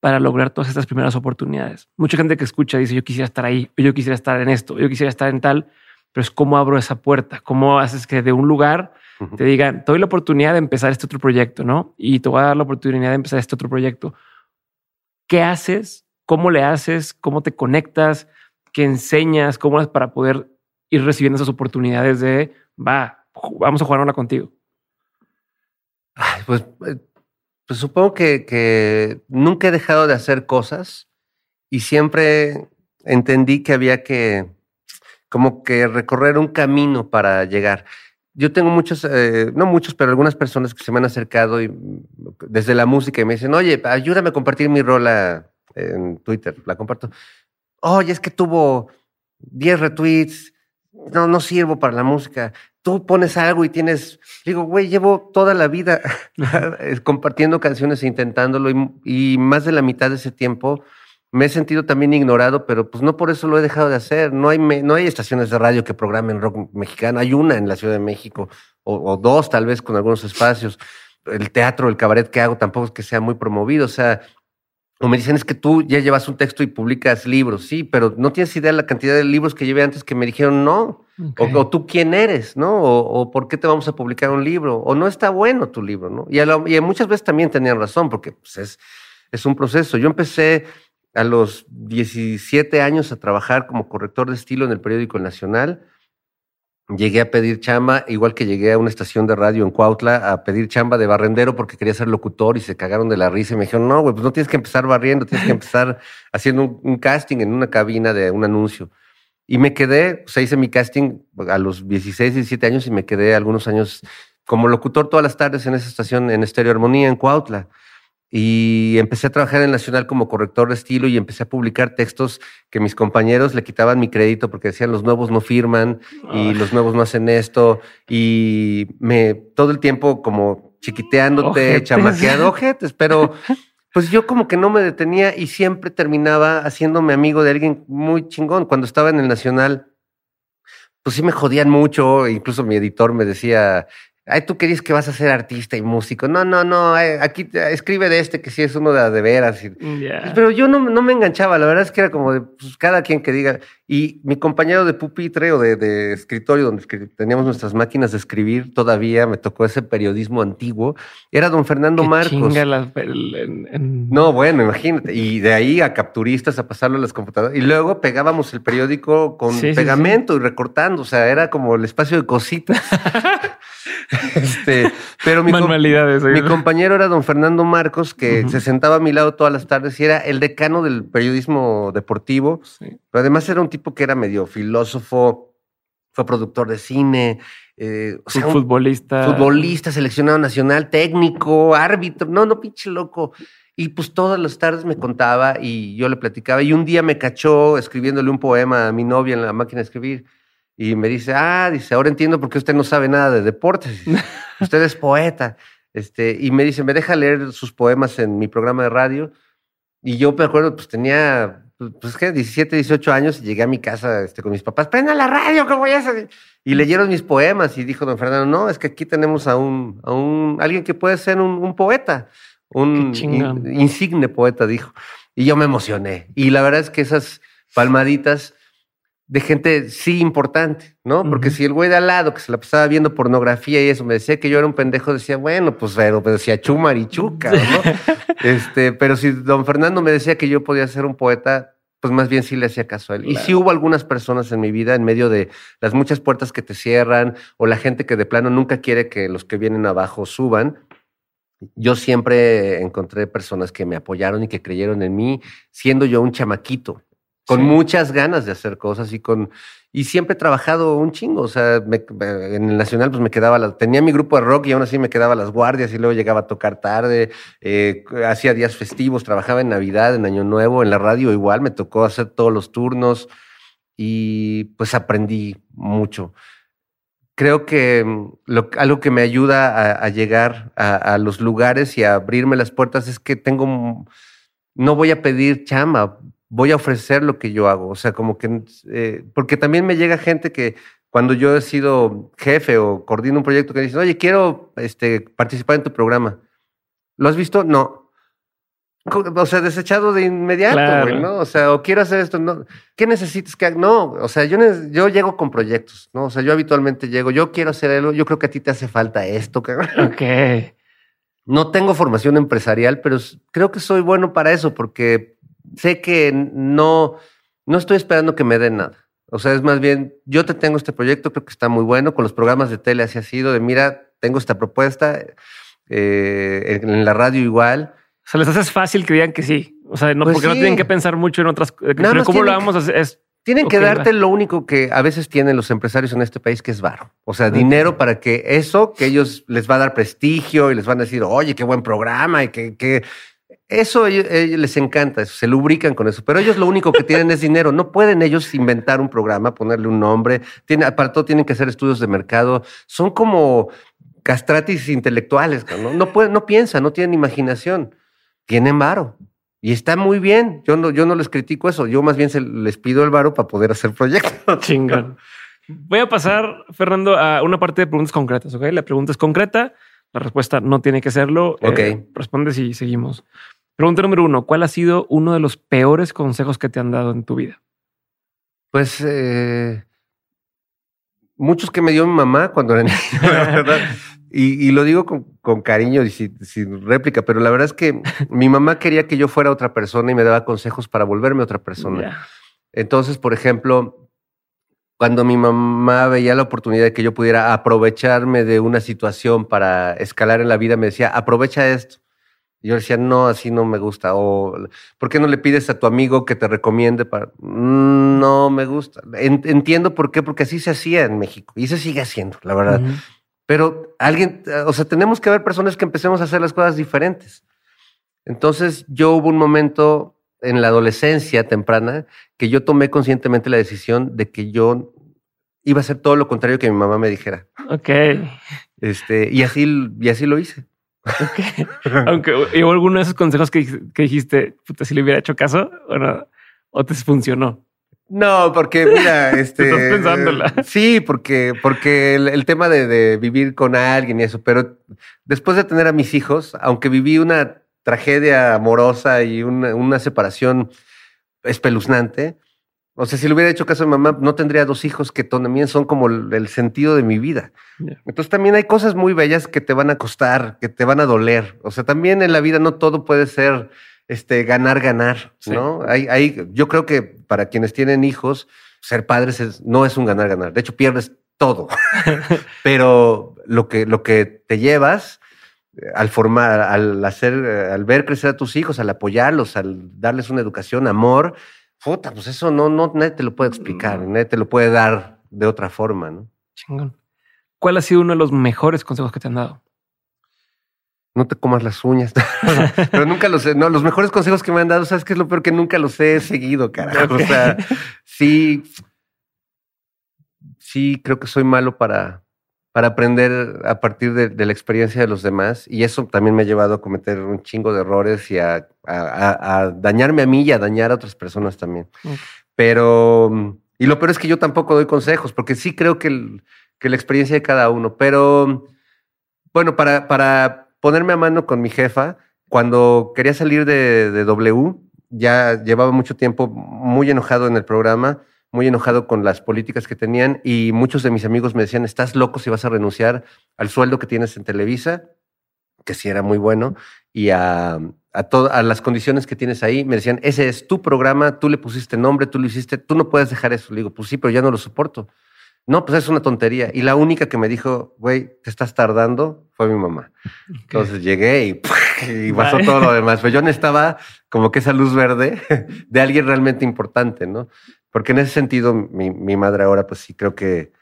para lograr todas estas primeras oportunidades. Mucha gente que escucha dice yo quisiera estar ahí, yo quisiera estar en esto, yo quisiera estar en tal, pero es cómo abro esa puerta, cómo haces que de un lugar te digan, te doy la oportunidad de empezar este otro proyecto, ¿no? Y te voy a dar la oportunidad de empezar este otro proyecto. ¿Qué haces? ¿Cómo le haces? ¿Cómo te conectas? ¿Qué enseñas? ¿Cómo es para poder ir recibiendo esas oportunidades de, va, vamos a jugar una contigo? pues, eh, pues, supongo que, que nunca he dejado de hacer cosas y siempre entendí que había que como que recorrer un camino para llegar yo tengo muchos, eh, no muchos, pero algunas personas que se me han acercado y desde la música y me dicen, oye, ayúdame a compartir mi rola en Twitter. La comparto. Oye, es que tuvo 10 retweets. No, no sirvo para la música. Tú pones algo y tienes. Digo, güey, llevo toda la vida compartiendo canciones e intentándolo y más de la mitad de ese tiempo me he sentido también ignorado, pero pues no por eso lo he dejado de hacer. No hay, no hay estaciones de radio que programen rock mexicano. Hay una en la Ciudad de México, o, dos tal vez con algunos espacios. El teatro, el cabaret que hago tampoco es que sea muy promovido. O sea, o me dicen es que tú ya llevas un texto y publicas libros. Sí, pero no tienes idea de la cantidad de libros que llevé antes que me dijeron no. O, tú quién eres, ¿no? O, por qué te vamos a publicar un libro. O no está bueno tu libro, ¿no? Y, y muchas veces también tenían razón, porque pues, es, es un proceso. Yo empecé a los 17 años a trabajar como corrector de estilo en el periódico Nacional. Llegué a pedir chamba, igual que llegué a una estación de radio en Cuautla a pedir chamba de barrendero porque quería ser locutor y se cagaron de la risa y me dijeron, no, güey, pues no tienes que empezar barriendo, tienes que empezar haciendo un, casting en una cabina de un anuncio. Y me quedé, o sea, hice mi casting a los 16, 17 años y me quedé algunos años como locutor todas las tardes en esa estación en Estéreo Armonía en Cuautla. Y empecé a trabajar en Nacional como corrector de estilo y empecé a publicar textos que mis compañeros le quitaban mi crédito porque decían los nuevos no firman y los nuevos no hacen esto. Y me todo el tiempo como chiquiteándote, chamaqueando ojetes, pero pues yo como que no me detenía y siempre terminaba haciéndome amigo de alguien muy chingón. Cuando estaba en el Nacional, pues sí me jodían mucho, incluso mi editor me decía, Ay, tú querías que vas a ser artista y músico. No, no, no. Aquí escribe de este que sí es uno de, de veras. Pero yo no, no, me enganchaba. La verdad es que era como de pues, cada quien que diga. Y mi compañero de pupitre o de, escritorio, donde teníamos nuestras máquinas de escribir, todavía me tocó ese periodismo antiguo. Era don Fernando Marcos. No, bueno, imagínate. Y de ahí a capturistas a pasarlo a las computadoras. Y luego pegábamos el periódico con pegamento y recortando. O sea, era como el espacio de cositas. este, pero mi, mi compañero era don Fernando Marcos, que se sentaba a mi lado todas las tardes y era el decano del periodismo deportivo. Pero además era un tipo que era medio filósofo, fue productor de cine, eh, futbolista. futbolista, seleccionado nacional, técnico, árbitro. No, no, pinche loco. Y pues todas las tardes me contaba y yo le platicaba. Y un día me cachó escribiéndole un poema a mi novia en la máquina de escribir. Y me dice, ah, dice, ahora entiendo por qué usted no sabe nada de deportes. usted es poeta. Este, y me dice, me deja leer sus poemas en mi programa de radio. Y yo me acuerdo, pues tenía pues, que 17, 18 años y llegué a mi casa este, con mis papás, prenda la radio, ¿cómo voy a hacer? Y leyeron mis poemas y dijo don Fernando, no, es que aquí tenemos a un, a un alguien que puede ser un, poeta, un insigne poeta, dijo. Y yo me emocioné. Y la verdad es que esas palmaditas de gente sí importante, ¿no? Porque si el güey de al lado que se la pasaba viendo pornografía y eso me decía que yo era un pendejo, decía, bueno, pues pero, decía chumarichuca, ¿no? este, pero si don Fernando me decía que yo podía ser un poeta, pues más bien sí le hacía caso a él. Y sí hubo algunas personas en mi vida en medio de las muchas puertas que te cierran o la gente que de plano nunca quiere que los que vienen abajo suban. Yo siempre encontré personas que me apoyaron y que creyeron en mí, siendo yo un chamaquito con muchas ganas de hacer cosas y con y siempre he trabajado un chingo, o sea, en el nacional pues me quedaba la, tenía mi grupo de rock y aún así me quedaba las guardias y luego llegaba a tocar tarde, eh, hacía días festivos, trabajaba en Navidad, en Año Nuevo, en la radio igual me tocó hacer todos los turnos y pues aprendí mucho. Creo que mm, lo, algo que me ayuda a, llegar a, a, los lugares y a abrirme las puertas es que tengo, no voy a pedir chamba, voy a ofrecer lo que yo hago. O sea, como que, eh, porque también me llega gente que cuando yo he sido jefe o coordino un proyecto que dicen, oye, quiero este, participar en tu programa. ¿Lo has visto? No. O sea, desechado de inmediato, güey, ¿no? O sea, o quiero hacer esto, ¿no? ¿Qué necesitas que haga? No, o sea, yo, yo llego con proyectos, ¿no? O sea, yo habitualmente llego, yo quiero hacer algo, yo creo que a ti te hace falta esto, cabrón. Ok. No tengo formación empresarial, pero creo que soy bueno para eso, porque sé que no, no estoy esperando que me den nada. O sea, es más bien, yo te tengo este proyecto, creo que está muy bueno, con los programas de tele así ha sido, de mira, tengo esta propuesta, eh, en la radio igual. O sea, les haces fácil que digan que sí. O sea, no, pues porque no tienen que pensar mucho en otras cosas. Pero ¿cómo lo vamos a hacer? Es, tienen que darte lo único que a veces tienen los empresarios en este país, que es varo. O sea, dinero para que eso, que ellos les va a dar prestigio y les van a decir, oye, qué buen programa y que, que eso les encanta, se lubrican con eso, pero ellos lo único que tienen es dinero. No pueden ellos inventar un programa, ponerle un nombre, tiene, para todo tienen que hacer estudios de mercado. Son como castratis intelectuales, ¿no? No, pueden, no piensan, no tienen imaginación, tienen varo. Y está muy bien, yo no, yo no les critico eso, yo más bien se, les pido el varo para poder hacer proyectos. Chingón. Voy a pasar, Fernando, a una parte de preguntas concretas, ¿ok? La pregunta es concreta, la respuesta no tiene que serlo. Ok. Eh, responde si seguimos. Pregunta número uno, ¿cuál ha sido uno de los peores consejos que te han dado en tu vida? Pues eh, muchos que me dio mi mamá cuando era niño, verdad. Y, lo digo con, cariño y sin, réplica, pero la verdad es que mi mamá quería que yo fuera otra persona y me daba consejos para volverme otra persona. Entonces, por ejemplo, cuando mi mamá veía la oportunidad de que yo pudiera aprovecharme de una situación para escalar en la vida, me decía, aprovecha esto yo decía, no, así no me gusta. O, ¿por qué no le pides a tu amigo que te recomiende para.? No me gusta. Entiendo por qué, porque así se hacía en México y se sigue haciendo, la verdad. Pero alguien, o sea, tenemos que haber personas que empecemos a hacer las cosas diferentes. Entonces, yo hubo un momento en la adolescencia temprana que yo tomé conscientemente la decisión de que yo iba a hacer todo lo contrario que mi mamá me dijera. Ok. Este, y así, y así lo hice. Aunque hubo alguno de esos consejos que, dijiste, puta, si le hubiera hecho caso o no, o te funcionó. No, porque mira, este. Estás pensándola. sí, porque, porque el, tema de, vivir con alguien y eso, pero después de tener a mis hijos, aunque viví una tragedia amorosa y una, una separación espeluznante, o sea, si le hubiera hecho caso a mi mamá, no tendría dos hijos que también son como el, sentido de mi vida. Entonces también hay cosas muy bellas que te van a costar, que te van a doler. O sea, también en la vida no todo puede ser este, ganar, ganar, ¿no? Hay, hay, yo creo que para quienes tienen hijos, ser padres no es un ganar, ganar. De hecho, pierdes todo. Pero lo que, lo que te llevas al formar, al hacer, al ver crecer a tus hijos, al apoyarlos, al darles una educación, amor, Puta, pues eso no, no, nadie te lo puede explicar, mm. nadie te lo puede dar de otra forma, ¿no? Chingón. ¿Cuál ha sido uno de los mejores consejos que te han dado? no te comas las uñas. Pero nunca los sé. No, los mejores consejos que me han dado, ¿sabes qué es lo peor? Que nunca los he seguido, carajo. O sea, sí, sí creo que soy malo para, para aprender a partir de, la experiencia de los demás. Y eso también me ha llevado a cometer un chingo de errores y a, dañarme a mí y a dañar a otras personas también. Pero, y lo peor es que yo tampoco doy consejos, porque sí creo que, que la experiencia de cada uno. Pero, bueno, para, para ponerme a mano con mi jefa, cuando quería salir de, de W, ya llevaba mucho tiempo muy enojado en el programa muy enojado con las políticas que tenían y muchos de mis amigos me decían, estás loco si vas a renunciar al sueldo que tienes en Televisa, que sí era muy bueno, y a, a, a las condiciones que tienes ahí. Me decían, ese es tu programa, tú le pusiste nombre, tú lo hiciste, tú no puedes dejar eso. Le digo, pues sí, pero ya no lo soporto. No, pues es una tontería. Y la única que me dijo, güey, te estás tardando, fue mi mamá. Entonces llegué y, y pasó todo lo demás. Pero yo necesitaba como que esa luz verde de alguien realmente importante, ¿no? Porque en ese sentido, mi, madre ahora, pues sí creo que,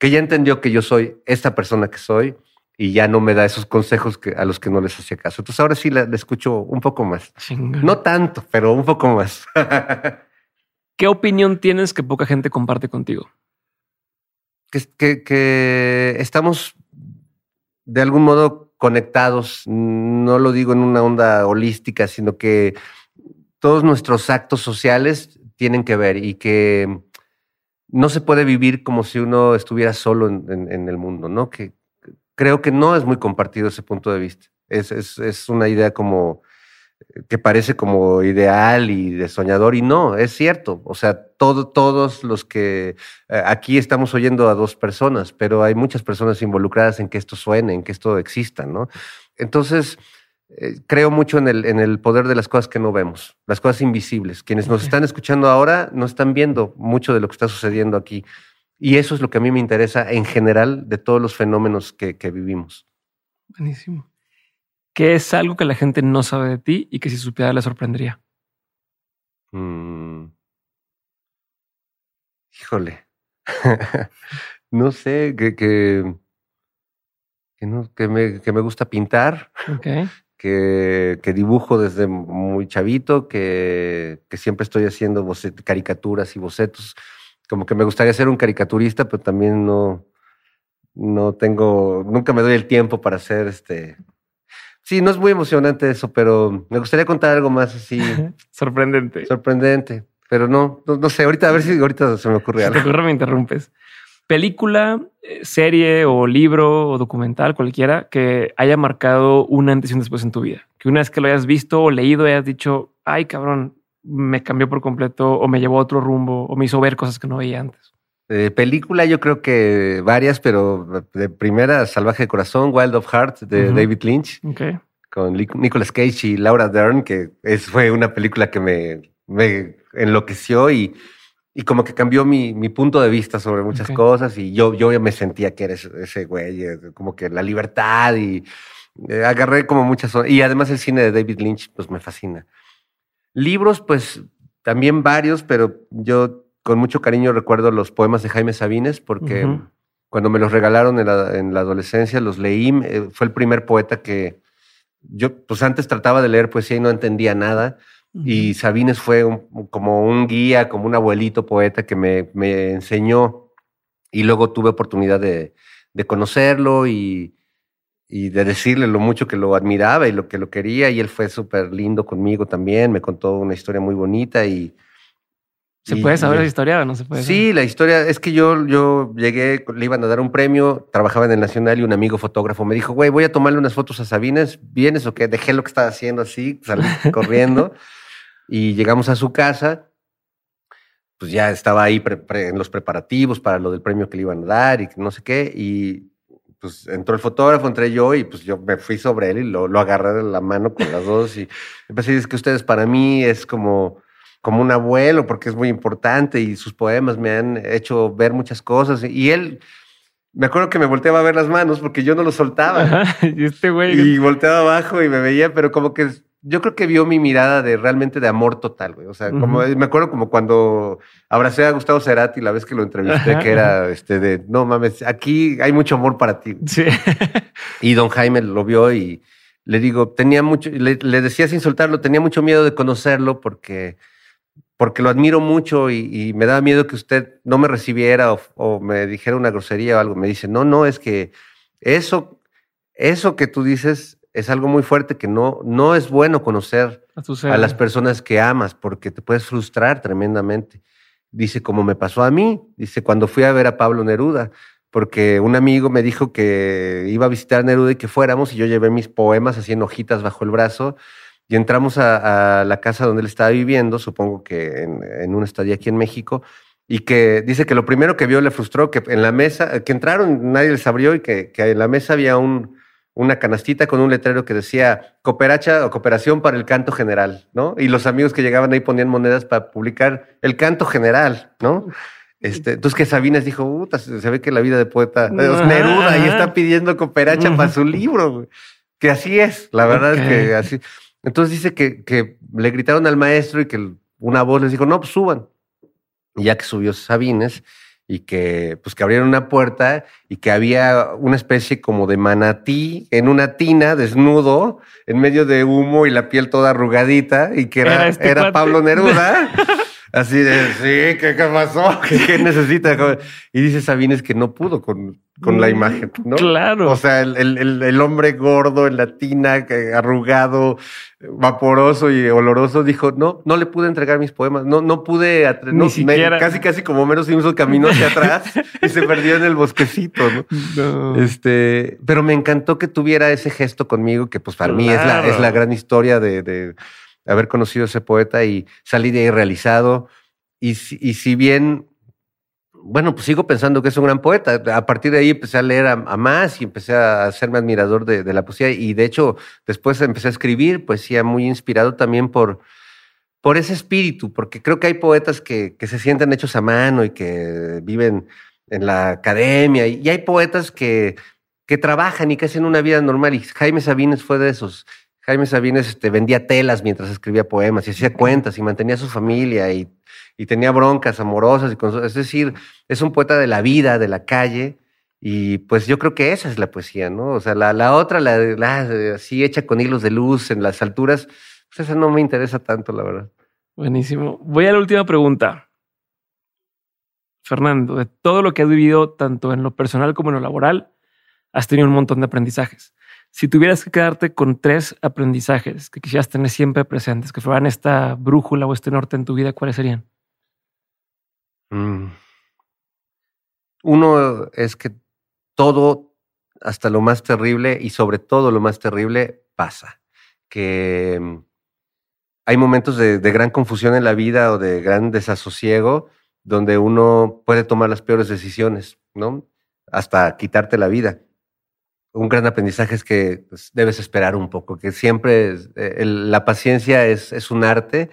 que ya entendió que yo soy esta persona que soy y ya no me da esos consejos que, a los que no les hacía caso. Entonces ahora sí la, escucho un poco más. No tanto, pero un poco más. ¿Qué opinión tienes que poca gente comparte contigo? Que, que, estamos de algún modo conectados. No lo digo en una onda holística, sino que todos nuestros actos sociales tienen que ver y que no se puede vivir como si uno estuviera solo en, el mundo, ¿no? Que creo que no es muy compartido ese punto de vista. Es, es, una idea como que parece como ideal y de soñador y no, es cierto. O sea, todo, todos los que eh, aquí estamos oyendo a dos personas, pero hay muchas personas involucradas en que esto suene, en que esto exista, ¿no? Entonces, eh, creo mucho en el, en el poder de las cosas que no vemos, las cosas invisibles. Quienes nos están escuchando ahora no están viendo mucho de lo que está sucediendo aquí. Y eso es lo que a mí me interesa en general de todos los fenómenos que, vivimos. Buenísimo. ¿Qué es algo que la gente no sabe de ti y que si supiera le sorprendería? Mm. Híjole. no sé, que, que, no, que, me, que me gusta pintar. Okay que, dibujo desde muy chavito, que, siempre estoy haciendo caricaturas y bocetos. Como que me gustaría ser un caricaturista, pero también no, no tengo, nunca me doy el tiempo para hacer este. Sí, no es muy emocionante eso, pero me gustaría contar algo más así. sorprendente. Sorprendente. Pero no, no, sé, ahorita a ver si ahorita se me ocurre algo. Si te ocurre, me interrumpes película, eh, serie o libro o documental, cualquiera, que haya marcado una antes y un después en tu vida. Que una vez que lo hayas visto o leído, hayas dicho, ay cabrón, me cambió por completo o me llevó a otro rumbo o me hizo ver cosas que no veía antes. Película, yo creo que varias, pero de primera, Salvaje de Corazón, Wild of Heart de David Lynch. Con Nicolas Cage y Laura Dern, que es, fue una película que me, me enloqueció y y como que cambió mi, mi punto de vista sobre muchas cosas y yo, yo me sentía que eres ese güey, eh, como que la libertad y eh, agarré como muchas... Y además el cine de David Lynch, pues me fascina. Libros, pues también varios, pero yo con mucho cariño recuerdo los poemas de Jaime Sabines porque cuando me los regalaron en la, en la adolescencia los leí, eh, fue el primer poeta que yo pues antes trataba de leer poesía y no entendía nada y Sabines fue como un guía, como un abuelito poeta que me, me enseñó. Y luego tuve oportunidad de, de conocerlo y, y, de decirle lo mucho que lo admiraba y lo que lo quería. Y él fue súper lindo conmigo también. Me contó una historia muy bonita y. ¿Se puede saber la historia o no se puede? Sí, la historia es que yo, yo llegué, le iban a dar un premio, trabajaba en el Nacional y un amigo fotógrafo me dijo, güey, voy a tomarle unas fotos a Sabines, ¿vienes o qué? Dejé lo que estaba haciendo así, salí corriendo. Y llegamos a su casa, pues ya estaba ahí en los preparativos para lo del premio que le iban a dar y no sé qué. Y pues entró el fotógrafo, entré yo y pues yo me fui sobre él y lo, lo agarré de la mano con las dos y empecé a decir que ustedes para mí es como, como un abuelo porque es muy importante y sus poemas me han hecho ver muchas cosas. Y él, me acuerdo que me volteaba a ver las manos porque yo no lo soltaba. y este güey. Y volteaba abajo y me veía, pero como que yo creo que vio mi mirada de realmente de amor total, güey. O sea, como me acuerdo como cuando abracé a Gustavo Cerati la vez que lo entrevisté, que era este de no mames, aquí hay mucho amor para ti. Sí. Y don Jaime lo vio y le digo, tenía mucho, le, decía sin soltarlo, tenía mucho miedo de conocerlo porque, porque lo admiro mucho y, me daba miedo que usted no me recibiera o, me dijera una grosería o algo. Me dice, no, no, es que eso, eso que tú dices es algo muy fuerte que no, no es bueno conocer a, a las personas que amas porque te puedes frustrar tremendamente. Dice, como me pasó a mí, dice, cuando fui a ver a Pablo Neruda, porque un amigo me dijo que iba a visitar a Neruda y que fuéramos, y yo llevé mis poemas así en hojitas bajo el brazo, y entramos a, la casa donde él estaba viviendo, supongo que en, en una estadía aquí en México, y que dice que lo primero que vio le frustró, que en la mesa, que entraron, nadie les abrió y que, que en la mesa había un, una canastita con un letrero que decía cooperacha o cooperación para el canto general, ¿no? Y los amigos que llegaban ahí ponían monedas para publicar el canto general, ¿no? Este, entonces que Sabines dijo, se ve que la vida de poeta es Neruda y está pidiendo cooperacha para su libro. Que así es, la verdad es que así. Entonces dice que, que, le gritaron al maestro y que una voz les dijo, no, pues suban. Y ya que subió Sabines y que pues que abrieron una puerta y que había una especie como de manatí en una tina desnudo en medio de humo y la piel toda arrugadita y que era, era, este Pablo Neruda. Así de, sí, ¿qué, qué pasó? ¿Qué, necesita? Y dice Sabines que no pudo con, con la mm, imagen, ¿no? Claro. O sea, el, el, el hombre gordo en la tina, arrugado, vaporoso y oloroso, dijo, no, no le pude entregar mis poemas, no, no pude, no, casi, casi como menos Simpson caminó hacia atrás y se perdió en el bosquecito, ¿no? Este, pero me encantó que tuviera ese gesto conmigo, que pues para mí es la, es la gran historia de, de haber conocido a ese poeta y salir de ahí realizado. Y, y si bien, bueno, pues sigo pensando que es un gran poeta. A partir de ahí empecé a leer a, más y empecé a hacerme admirador de, la poesía. Y de hecho, después empecé a escribir poesía muy inspirado también por, por ese espíritu, porque creo que hay poetas que, que se sienten hechos a mano y que viven en la academia. Y hay poetas que, que trabajan y que hacen una vida normal. Y Jaime Sabines fue de esos. Jaime Sabines este, vendía telas mientras escribía poemas y hacía cuentas y mantenía a su familia y, tenía broncas amorosas. Y es decir, es un poeta de la vida, de la calle. Y pues yo creo que esa es la poesía, ¿no? O sea, la, la otra, la, la, así hecha con hilos de luz en las alturas, pues esa no me interesa tanto, la verdad. Buenísimo. Voy a la última pregunta. Fernando, de todo lo que has vivido, tanto en lo personal como en lo laboral, has tenido un montón de aprendizajes. Si tuvieras que quedarte con tres aprendizajes que quisieras tener siempre presentes, que fueran esta brújula o este norte en tu vida, ¿cuáles serían? Mm. Uno es que todo, hasta lo más terrible y sobre todo lo más terrible, pasa. Que mm, hay momentos de, de gran confusión en la vida o de gran desasosiego donde uno puede tomar las peores decisiones, ¿no? Hasta quitarte la vida un gran aprendizaje es que pues, debes esperar un poco, que siempre eh, la paciencia es, es, un arte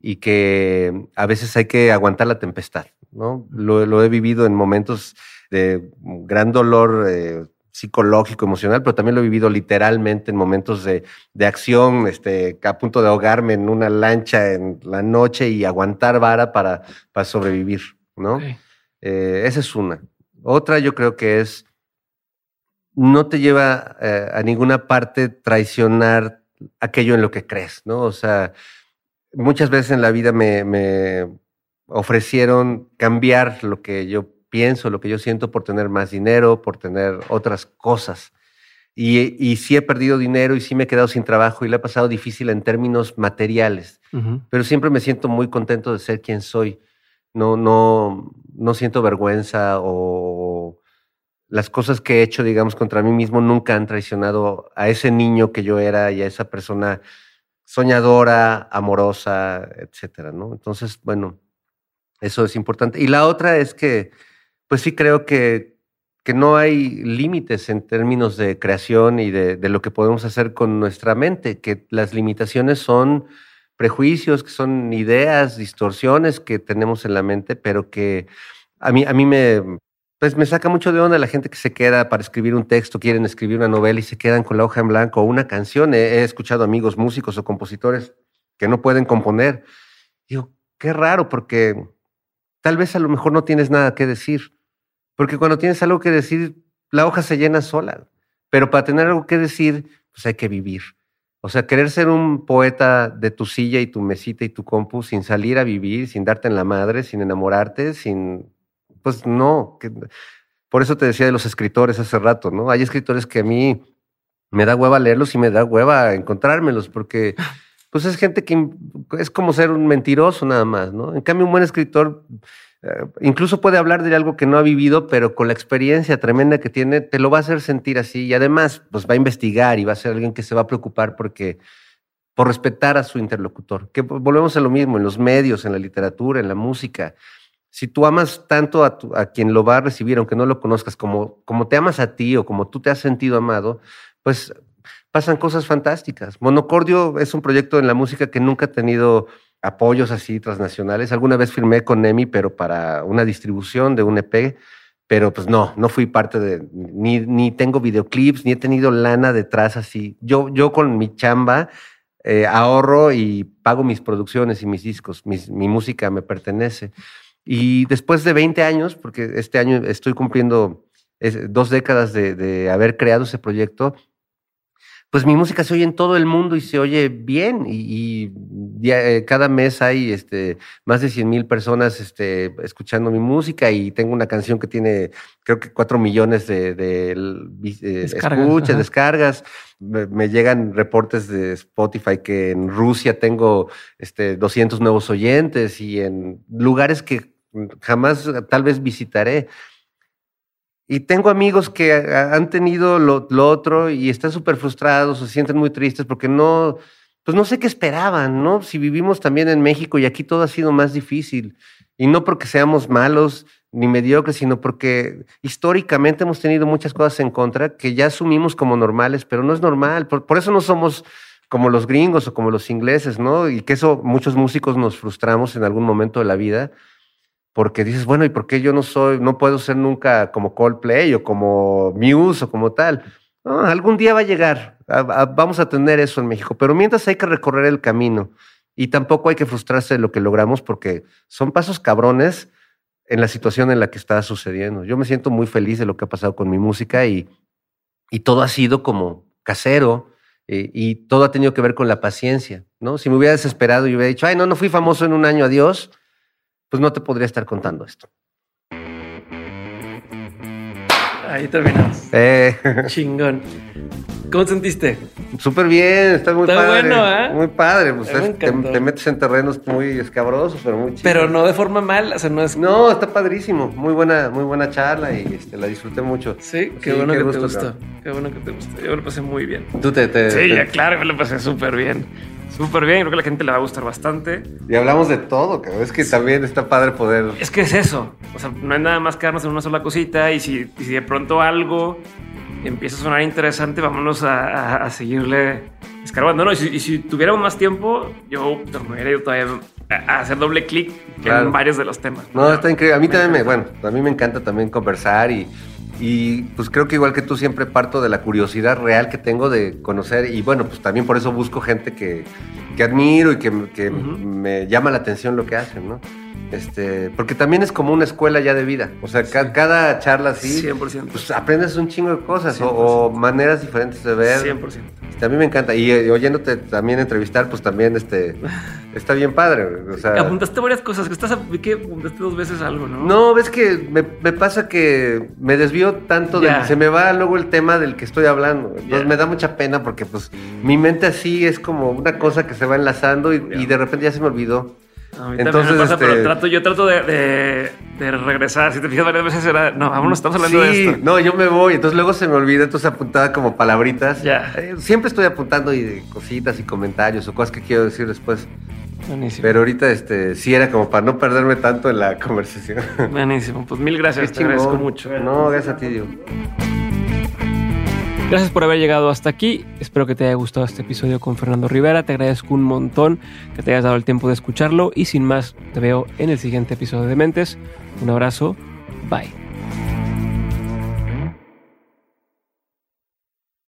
y que a veces hay que aguantar la tempestad. ¿no? Lo, he vivido en momentos de gran dolor eh, psicológico, emocional, pero también lo he vivido literalmente en momentos de, de, acción, este, a punto de ahogarme en una lancha en la noche y aguantar vara para, para sobrevivir. ¿no? Eh, esa es una. Otra yo creo que es no te lleva eh, a ninguna parte traicionar aquello en lo que crees, ¿no? O sea, muchas veces en la vida me, ofrecieron cambiar lo que yo pienso, lo que yo siento por tener más dinero, por tener otras cosas. Y, y, sí he perdido dinero y sí me he quedado sin trabajo y le he pasado difícil en términos materiales, pero siempre me siento muy contento de ser quien soy. No, no, no siento vergüenza o, las cosas que he hecho, digamos, contra mí mismo nunca han traicionado a ese niño que yo era y a esa persona soñadora, amorosa, etcétera, ¿no? Entonces, bueno, eso es importante. Y la otra es que, pues sí creo que, que no hay límites en términos de creación y de, de, lo que podemos hacer con nuestra mente, que las limitaciones son prejuicios, que son ideas, distorsiones que tenemos en la mente, pero que a mí, a mí me, pues me saca mucho de onda la gente que se queda para escribir un texto, quieren escribir una novela y se quedan con la hoja en blanco o una canción. He, escuchado amigos músicos o compositores que no pueden componer. Digo, qué raro, porque tal vez a lo mejor no tienes nada que decir. Porque cuando tienes algo que decir, la hoja se llena sola. Pero para tener algo que decir, pues hay que vivir. O sea, querer ser un poeta de tu silla y tu mesita y tu compu sin salir a vivir, sin darte en la madre, sin enamorarte, sin... Pues no. Por eso te decía de los escritores hace rato, ¿no? Hay escritores que a mí me da hueva leerlos y me da hueva encontrármelos, porque pues es gente que es como ser un mentiroso nada más, ¿no? En cambio, un buen escritor eh, incluso puede hablar de algo que no ha vivido, pero con la experiencia tremenda que tiene, te lo va a hacer sentir así y además, pues va a investigar y va a ser alguien que se va a preocupar porque por respetar a su interlocutor. Que volvemos a lo mismo en los medios, en la literatura, en la música. Si tú amas tanto a, quien lo va a recibir, aunque no lo conozcas, como, como te amas a ti o como tú te has sentido amado, pues pasan cosas fantásticas. Monocordio es un proyecto en la música que nunca ha tenido apoyos así transnacionales. Alguna vez firmé con Nemi, pero para una distribución de un EP, pero pues no, no fui parte de, ni, ni tengo videoclips, ni he tenido lana detrás así. Yo, yo con mi chamba eh, ahorro y pago mis producciones y mis discos, mi música me pertenece. Y después de 20 años, porque este año estoy cumpliendo dos décadas de, de haber creado ese proyecto, pues mi música se oye en todo el mundo y se oye bien. Y, eh, cada mes hay este, más de 100 mil personas este, escuchando mi música y tengo una canción que tiene creo que 4 millones de, eh, escuchas, descargas. Me, llegan reportes de Spotify que en Rusia tengo este, 200 nuevos oyentes y en lugares que jamás tal vez visitaré. Y tengo amigos que han tenido lo, otro y están súper frustrados, se sienten muy tristes porque no, pues no sé qué esperaban, ¿no? Si vivimos también en México y aquí todo ha sido más difícil. Y no porque seamos malos ni mediocres, sino porque históricamente hemos tenido muchas cosas en contra que ya asumimos como normales, pero no es normal. Por eso no somos como los gringos o como los ingleses, ¿no? Y que eso muchos músicos nos frustramos en algún momento de la vida porque dices, bueno, ¿y por qué yo no soy, no puedo ser nunca como Coldplay o como Muse o como tal? algún día va a llegar, vamos a tener eso en México, pero mientras hay que recorrer el camino y tampoco hay que frustrarse de lo que logramos porque son pasos cabrones en la situación en la que está sucediendo. Yo me siento muy feliz de lo que ha pasado con mi música y, y todo ha sido como casero eh, y todo ha tenido que ver con la paciencia, ¿no? Si me hubiera desesperado y hubiera dicho, ay, no, no fui famoso en un año, adiós, pues no te podría estar contando esto. Ahí terminamos. Eh. Chingón. ¿Cómo te sentiste? Súper bien, está muy está padre. bueno, ¿eh? Muy padre. Pues te, metes en terrenos muy escabrosos, pero muy chidos. Pero no de forma mal, o sea, no es. No, está padrísimo. Muy buena, muy buena charla y este, la disfruté mucho. Sí, qué bueno que te gustó. Qué bueno que te gustó. Yo me lo pasé muy bien. ¿Tú te, te Sí, ya, claro, me lo pasé súper bien. Súper bien, creo que a la gente le va a gustar bastante. Y hablamos de todo, que es que también está padre poder. Es que es eso. O sea, no hay nada más quedarnos en una sola cosita y si, si de pronto algo empieza a sonar interesante, vámonos a, seguirle escarbando. No, y si, tuviéramos más tiempo, yo me hubiera ido todavía a hacer doble clic en varios de los temas. No, está increíble. A mí también me, bueno, a mí me encanta también conversar y y pues creo que igual que tú siempre parto de la curiosidad real que tengo de conocer y bueno, pues también por eso busco gente que, que admiro y que, que me llama la atención lo que hacen, ¿no? Este, porque también es como una escuela ya de vida. O sea, cada charla así, 100%. pues aprendes un chingo de cosas o, maneras diferentes de ver. 100%. Este, a mí me encanta. Y, eh, oyéndote también entrevistar, pues también este, está bien padre. O sea, apuntaste varias cosas. Estás, que apuntaste dos veces algo, ¿no? No, ves que me, pasa que me desvío tanto de... Se me va luego el tema del que estoy hablando. Entonces me da mucha pena porque pues mi mente así es como una cosa que se va enlazando y, y de repente ya se me olvidó. Entonces, me pasa, pero este, trato, yo trato de, de, regresar. Si te fijas varias veces era, no, vámonos, estamos hablando de esto. No, yo me voy, entonces luego se me olvida, entonces apuntaba como palabritas. Ya. Eh, siempre estoy apuntando y cositas y comentarios o cosas que quiero decir después. Buenísimo. Pero ahorita este sí era como para no perderme tanto en la conversación. Buenísimo, pues mil gracias, te agradezco mucho. No, gracias a ti, Diego. Gracias por haber llegado hasta aquí. Espero que te haya gustado este episodio con Fernando Rivera. Te agradezco un montón que te hayas dado el tiempo de escucharlo. Y sin más, te veo en el siguiente episodio de Mentes. Un abrazo. Bye.